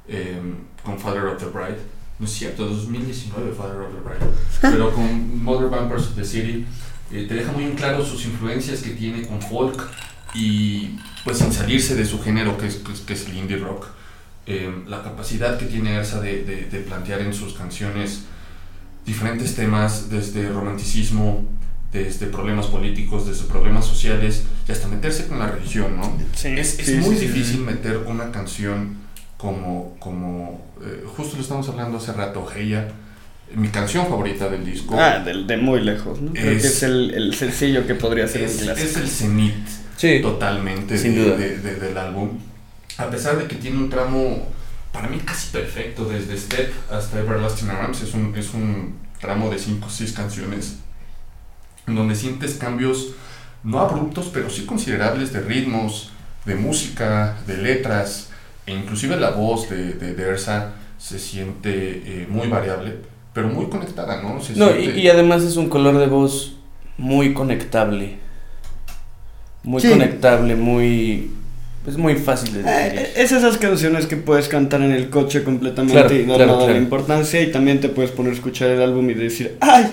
em, con Father of the Bride. No es cierto, 2019 Father of the Bride. [LAUGHS] Pero con Mother Vampires of the City eh, te deja muy en claro sus influencias que tiene con folk y pues sin salirse de su género que es, que es, que es el indie rock. Eh, la capacidad que tiene Ersa de, de, de plantear en sus canciones diferentes temas, desde romanticismo, desde problemas políticos, desde problemas sociales y hasta meterse con la religión, ¿no? Sí, Es, es sí, muy sí, difícil sí. meter una canción como, como eh, justo lo estamos hablando hace rato, Heya, mi canción favorita del disco. Ah, de, de muy lejos, ¿no? Creo Es- que es el, el sencillo que podría ser es, un clásico. es el cenit Sí. totalmente Sin de- duda. de- de- del álbum. A pesar de que tiene un tramo para mí casi perfecto, desde Step hasta Everlasting Arms, es un, es un tramo de 5 o 6 canciones, en donde sientes cambios no abruptos, pero sí considerables de ritmos, de música, de letras, e inclusive la voz de, de, de Ersa se siente eh, muy variable, pero muy conectada, ¿no? Se No, siente- y, y además es un color de voz muy conectable. Muy Sí. conectable, muy. Es muy fácil de Eh, digerir. es esas canciones que puedes cantar en el coche completamente Claro, y no claro, nada de claro. importancia y también te puedes poner a escuchar el álbum y decir, ¡ay!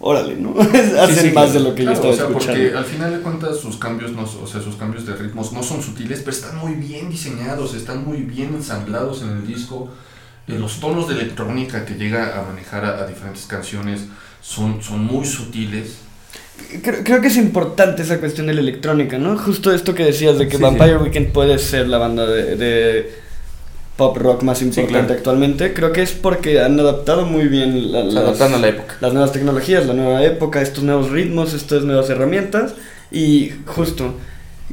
Órale, ¿no? [LAUGHS] Hacen sí, más claro. de lo que Claro, yo o estaba sea, escuchando. porque al final de cuentas sus cambios, no, o sea, sus cambios de ritmos no son sutiles, pero están muy bien diseñados, están muy bien ensamblados en el disco. Eh, los tonos de electrónica que llega a manejar a, a diferentes canciones son, son muy sutiles. Creo, creo que es importante esa cuestión de la electrónica, ¿no? Justo esto que decías de que Sí, Vampire Weekend puede ser la banda de, de pop rock más importante claro. actualmente. Creo que es porque han adaptado muy bien la- las, adaptando a la época. las nuevas tecnologías, la nueva época, estos nuevos ritmos, estas nuevas herramientas. Y justo,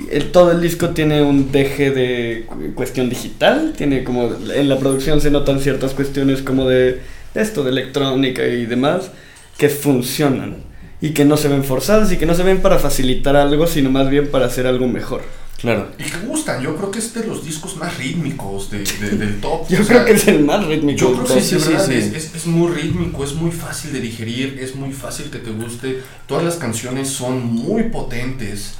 el, todo el disco tiene un deje de cu- cuestión digital. Tiene como, en la producción se notan ciertas cuestiones como de esto, de electrónica y demás, que funcionan. Y que no se ven forzadas y que no se ven para facilitar algo, sino más bien para hacer algo mejor. Claro. Y que gustan, yo creo que es de los discos más rítmicos de, de- del top. Yo o creo sea, que es el más rítmico. Yo creo que sí, sí, ¿verdad? sí. Es, es- es muy rítmico, es muy fácil de digerir, es muy fácil que te guste. Todas las canciones son muy potentes.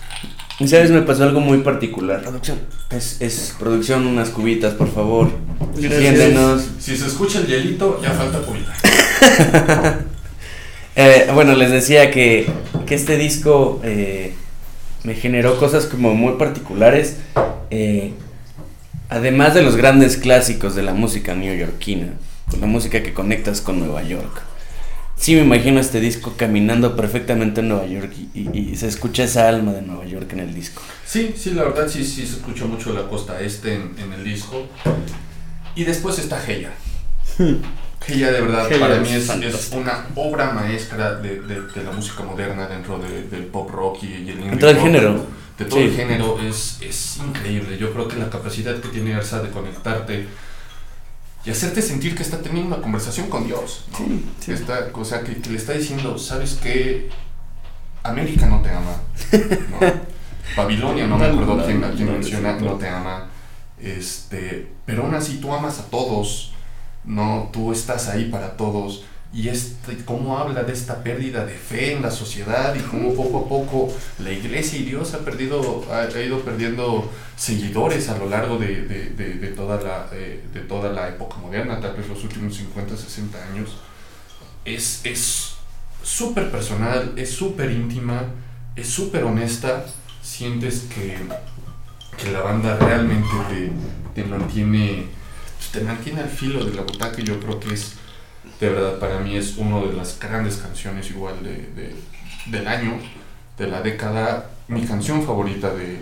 ¿Y sabes? Me pasó algo muy particular. Producción. Es, es producción, unas cubitas, por favor. Gracias. Siéntenos. Si se escucha el hielito, ya falta cubita. [LAUGHS] Eh, bueno, les decía que, que este disco eh, me generó cosas como muy particulares. eh, además de los grandes clásicos de la música neoyorquina, con la música que conectas con Nueva York. Sí me imagino este disco caminando perfectamente en Nueva York y, y- y se escucha esa alma de Nueva York en el disco. Sí, sí, la verdad sí, sí se escucha mucho la costa este en, en el disco. Y después está Heya. [LAUGHS] Heya de verdad para mí es, es una obra maestra de, de- de la música moderna dentro de- del pop rock y, y el indie Dentro del rock. género. De todo Sí. el género es, es increíble. Yo creo que la capacidad que tiene Ersa de conectarte y hacerte sentir que está teniendo una conversación con Dios. ¿no? Sí, sí. Que está, o sea, que, que le está diciendo, ¿sabes qué? América no te ama. ¿no? [LAUGHS] Babilonia, no me acuerdo no, quién, menciona, no te ama. Este, pero aún así tú amas a todos, ¿no? Tú estás ahí para todos. Y este, cómo habla de esta pérdida de fe en la sociedad y cómo poco a poco la iglesia y Dios ha perdido, ha, ido perdiendo seguidores a lo largo de, de- de- toda la, eh, de toda la época moderna, tal vez los últimos 50, 60 años. Es es súper personal, es súper íntima, es súper honesta. Sientes que, que la banda realmente te, te mantiene te mantiene al filo de la butaca y yo creo que es de verdad para mí es una de las grandes canciones igual de, de- del año, de la década, mi canción favorita de,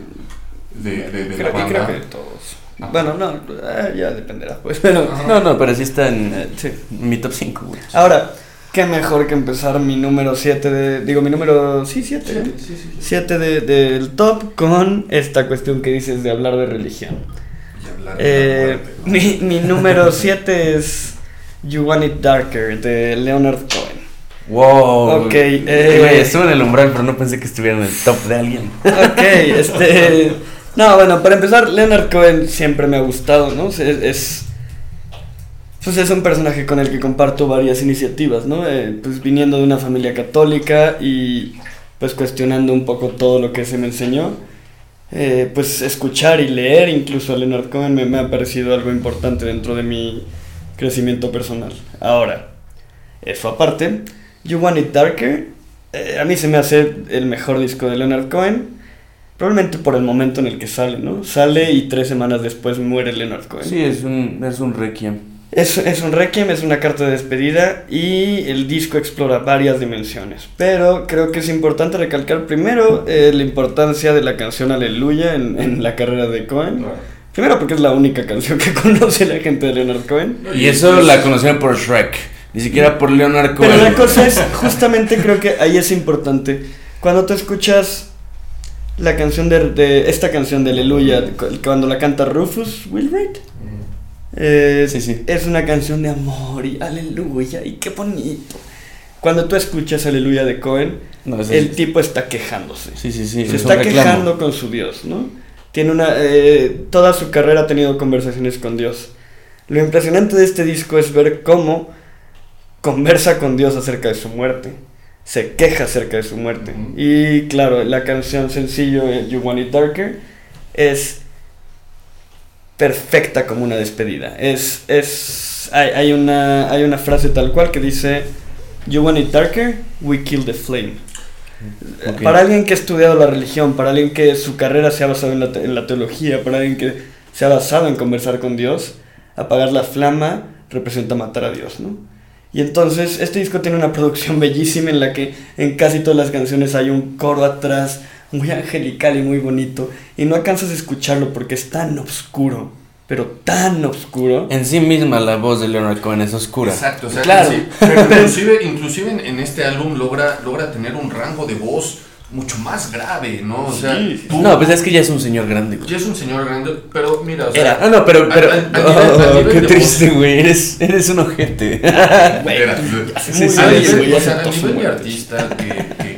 de, de- de Creo, la y creo banda. que todos. Bueno, no, eh, ya dependerá, pues. Pero, Ajá. No, no, pero sí está en, eh, sí. en mi top 5, güey. Ahora, qué mejor que empezar mi número 7 de. Digo, mi número. Sí, 7. Sí, sí, sí, sí. 7 de, del top con esta cuestión que dices de hablar de religión. Eh, mi, mi [LAUGHS] número 7 es You Want It Darker de Leonard Cohen. Wow. Ok, eh, estuve en el umbral, pero no pensé que estuviera en el top de alguien. Ok, [LAUGHS] este. No, bueno, para empezar, Leonard Cohen siempre me ha gustado, ¿no? Es. es pues es un personaje con el que comparto varias iniciativas, ¿no? Eh, pues viniendo de una familia católica y pues cuestionando un poco todo lo que se me enseñó. Eh, pues escuchar y leer incluso a Leonard Cohen me, ha parecido algo importante dentro de mi crecimiento personal. Ahora, eso aparte, You Want It Darker, eh, a mí se me hace el mejor disco de Leonard Cohen. Probablemente por el momento en el que sale, ¿no? Sale y tres semanas después muere Leonard Cohen. Sí, es un, es un requiem. Es, es un requiem, es una carta de despedida y el disco explora varias dimensiones. Pero creo que es importante recalcar primero eh, la importancia de la canción Aleluya en, en la carrera de Cohen. Primero porque es la única canción que [LAUGHS] conoce la gente de Leonard Cohen. Y eso la conocieron por Shrek. Ni siquiera por Leonard Cohen. Pero la cosa es, justamente creo que ahí es importante. Cuando te escuchas la canción de, de esta canción de Aleluya, cu- cuando la canta Rufus Wainwright, Eh, Sí, sí. Es una canción de amor y aleluya y qué bonito. Cuando tú escuchas Aleluya de Cohen, No, es- el tipo está quejándose. Sí, sí, sí. Se es está quejando con su Dios, ¿no? Tiene una. eh, toda su carrera ha tenido conversaciones con Dios. Lo impresionante de este disco es ver cómo conversa con Dios acerca de su muerte. Se queja acerca de su muerte. Y claro, la canción sencillo eh, You Want It Darker es perfecta como una despedida. Es. es hay, hay una, hay una frase tal cual que dice: You Want It Darker, we kill the flame. Para alguien que ha estudiado la religión, para alguien que su carrera se ha basado en la, en la teología, para alguien que se ha basado en conversar con Dios, apagar la flama representa matar a Dios, ¿no? Y entonces este disco tiene una producción [LAUGHS] bellísima en la que en casi todas las canciones hay un coro atrás muy angelical y muy bonito y no alcanzas a escucharlo porque es tan oscuro, pero tan oscuro. En sí misma la voz de Leonard Cohen es oscura. Exacto, o sea, Claro. que sí, pero [LAUGHS] inclusive, inclusive en, en este álbum logra, logra tener un rango de voz mucho más grave, ¿no? O sea, Sí. tú- No, pues es que ya es un señor grande, güey. ya es un señor grande, pero mira, o sea, Era. Ah, no, pero. pero a- a nivel- a oh, [LAUGHS] nivel qué triste, güey. Eres, eres un ojete. Güey, a nivel, de artista que, que,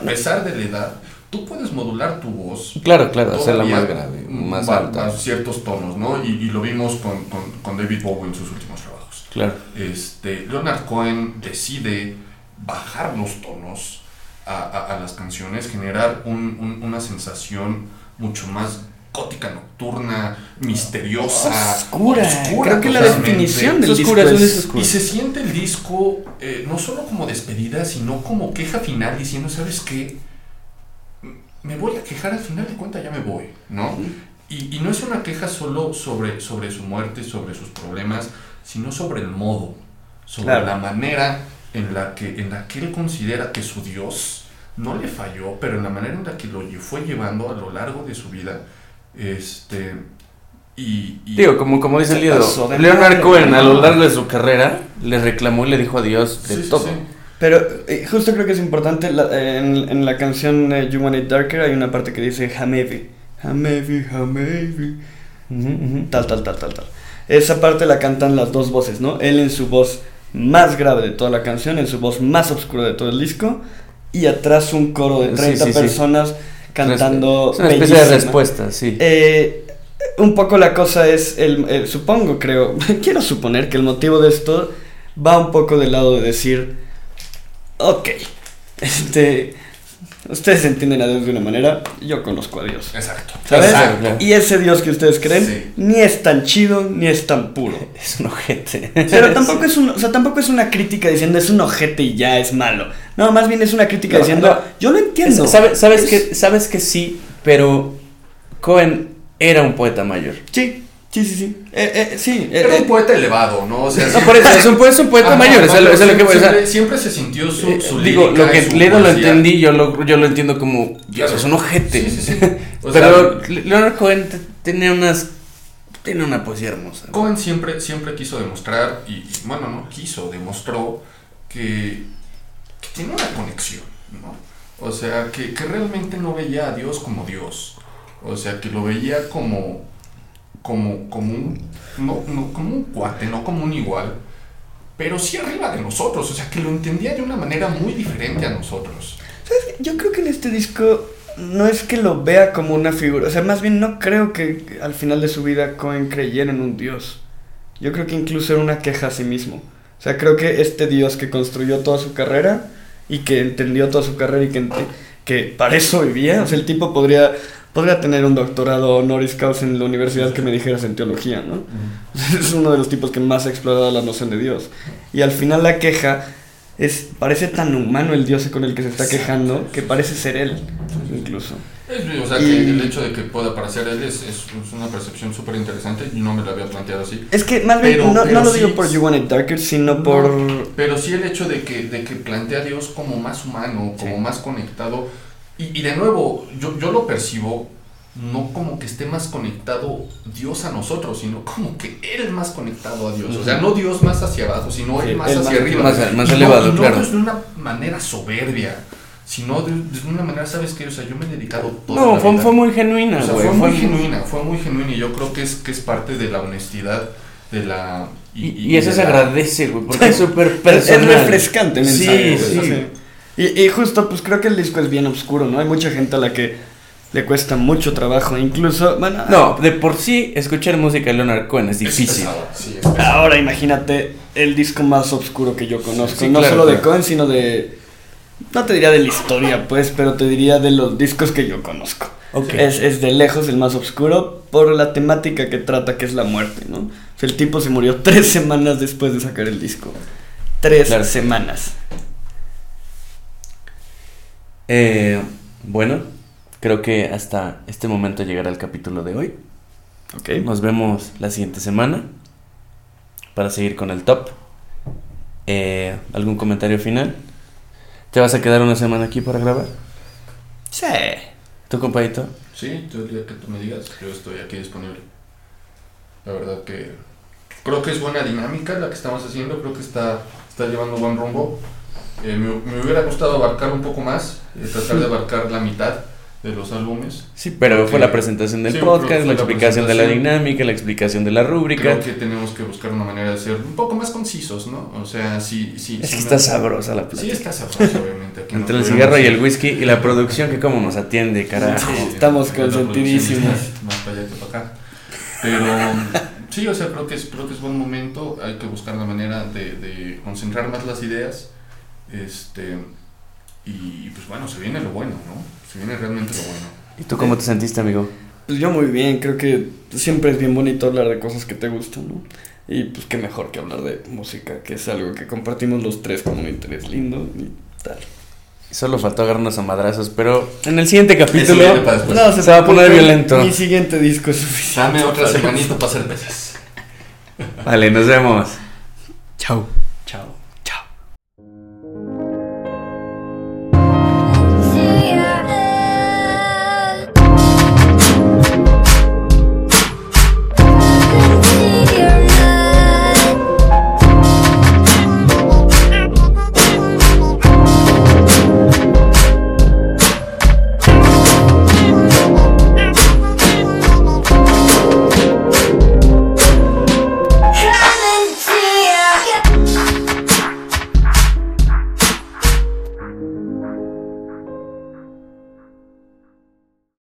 a pesar de la edad, tú puedes modular tu voz. Claro, claro, hacerla más grave, más ba- alta. a ciertos tonos, ¿no? Y, y lo vimos con, con, con David Bowie en sus últimos trabajos. Claro. Este, Leonard Cohen decide bajar los tonos a, a- a las canciones, generar un- un- una sensación mucho más gótica, nocturna, misteriosa, Oscura. Creo que la definición del Es disco oscura, es es- oscuro. Y se siente el disco eh, no solo como despedida, sino como queja final, diciendo, ¿sabes qué? Me voy a quejar al final de cuentas, ya me voy, ¿no? Y, y no es una queja solo sobre, sobre su muerte, sobre sus problemas, sino sobre el modo, sobre Claro. la manera en la, que, en la que él considera que su Dios no le falló, pero en la manera en la que lo fue llevando a lo largo de su vida. Este, y, y- Digo, como, como dice de Leonard Cohen a lo largo de su carrera le reclamó y le dijo adiós de Sí, sí, todo. sí. Pero eh, justo creo que es importante, la- en, en la canción eh, You Want It Darker hay una parte que dice Hamevi, Hamevi, Hamevi, tal, tal, tal, tal, tal. Esa parte la cantan las dos voces, ¿no? Él en su voz más grave de toda la canción, en su voz más oscura de todo el disco, y atrás un coro de Sí, 30 sí, sí. personas cantando. Es una especie de respuesta, sí. Eh, un poco la cosa es, el, el- supongo, creo, [LAUGHS] quiero suponer que el motivo de esto va un poco del lado de decir, ok, [LAUGHS] este, ustedes entienden a Dios de una manera, yo conozco a Dios. Exacto. ¿Sabes? Exacto. Y ese Dios que ustedes creen Sí. ni es tan chido ni es tan puro. [LAUGHS] Es un ojete. Pero [LAUGHS] tampoco es, un, o sea, tampoco es una crítica diciendo es un ojete y ya es malo. No, más bien es una crítica No, diciendo no. yo lo entiendo. Es- sabe- sabes, Es- que, sabes que sí, pero Cohen era un poeta mayor. Sí, sí, sí, sí. Eh, eh, sí, eh, Era eh, un poeta elevado, ¿no? O sea, No, [LAUGHS] por eso, es un, es un poeta Ajá, mayor, es a lo, es lo que voy. siempre, siempre se sintió su, su digo, lo que Ledo lo entendí, yo lo, yo lo entiendo como, Dios, Claro. es un ojete. Sí, sí, sí. [LAUGHS] O pero sea, Leonard Cohen te- tenía unas, tiene una poesía hermosa. Cohen siempre, siempre quiso demostrar, y, y, bueno, no quiso, demostró que, que tiene una conexión, ¿no? O sea, que, que realmente no veía a Dios como Dios. O sea, que lo veía como, como, como, un, no, no como un cuate, no como un igual, pero sí arriba de nosotros. O sea, que lo entendía de una manera muy diferente a nosotros. ¿Sabes? Yo creo que en este disco no es que lo vea como una figura, o sea, más bien no creo que al final de su vida Cohen creyera en un dios. Yo creo que incluso era una queja a sí mismo. O sea, creo que este dios que construyó toda su carrera y que entendió toda su carrera y que, que para eso vivía, o sea, el tipo podría, podría tener un doctorado honoris causa en la universidad que me dijeras en teología, ¿no? [LAUGHS] Es uno de los tipos que más ha explorado la noción de Dios. Y al final la queja es parece tan humano el Dios con el que se está quejando que parece ser él, incluso. Es, o sea, Y- que el hecho de que pueda parecer él es, es, es una percepción súper interesante y no me la había planteado así. Es que más bien Pero- no, pero no lo sí- digo por You Want It Darker, sino No, por... Pero sí el hecho de que, de que plantea a Dios como más humano, como Sí. más conectado. Y, y de nuevo, yo, yo lo percibo no como que esté más conectado Dios a nosotros, sino como que Él más conectado a Dios. O sea, no Dios más hacia abajo, sino Sí, Él más él hacia más- arriba. más- más Y no- elevado, y no claro. pues de una manera soberbia. sino de, de una manera, ¿sabes qué? O sea, yo me he dedicado toda No, la fue, vida. fue muy genuina, O sea, fue muy genuina, fue muy genuina y yo creo que es, que es parte de la honestidad, de la... Y, y eso de se la- agradece, güey, porque es súper Es, personal. es refrescante, Sí, mensaje, sí. o sea, Y, y justo, pues creo que el disco es bien oscuro, ¿no? Hay mucha gente a la que le cuesta mucho trabajo, incluso, bueno, No, de por sí, escuchar música de Leonard Cohen es Es difícil. pesado, sí, es pesado. ahora imagínate el disco más oscuro que yo conozco, Sí, no claro, solo de claro. Cohen, sino de, no te diría de la historia, pues, pero te diría de los discos que yo conozco. Ok. Es, es de lejos el más oscuro por la temática que trata, que es la muerte, ¿no? O sea, el tipo se murió [LAUGHS] tres semanas después de sacar el disco. Tres Claro. semanas. Eh, bueno, creo que hasta este momento llegará el capítulo de hoy. Ok. Nos vemos la siguiente semana para seguir con el top. Eh, ¿Algún comentario final? ¿Te vas a quedar una semana aquí para grabar? Sí. ¿Tu compadito? Sí, yo el día que tú me digas, yo estoy aquí disponible. La verdad que creo que es buena dinámica la que estamos haciendo, creo que está, está llevando buen rumbo. Eh, me, me hubiera gustado abarcar un poco más, eh, tratar de abarcar la mitad de los álbumes. Sí, pero Ok. fue la presentación del Sí, podcast, la la explicación de la dinámica, la explicación de la rúbrica. Creo que tenemos que buscar una manera de ser un poco más concisos, ¿no? O sea, sí, sí. Es sí que me- está sabrosa la Sí, plática. está sabroso, obviamente. aquí no Entre el podemos- cigarro y el whisky y la producción que como nos atiende, carajo. Sí. Estamos la consentidísimos. está Más para allá que para acá. Pero sí, o sea, creo que es, creo que es buen momento. Hay que buscar la manera de, de concentrar más las ideas. Este. Y pues bueno, se viene lo bueno, ¿no? Se viene realmente lo bueno. ¿Y tú cómo te sentiste, amigo? Pues yo muy bien, creo que siempre es bien bonito hablar de cosas que te gustan, ¿no? Y pues qué mejor que hablar de música, que es algo que compartimos los tres con un interés lindo y tal. Solo faltó agarrarnos a madrazos, pero en el siguiente capítulo. No, se va a poner violento. Mi siguiente disco es suficiente. Dame otra semanita para hacer veces. Vale, nos vemos. Chao.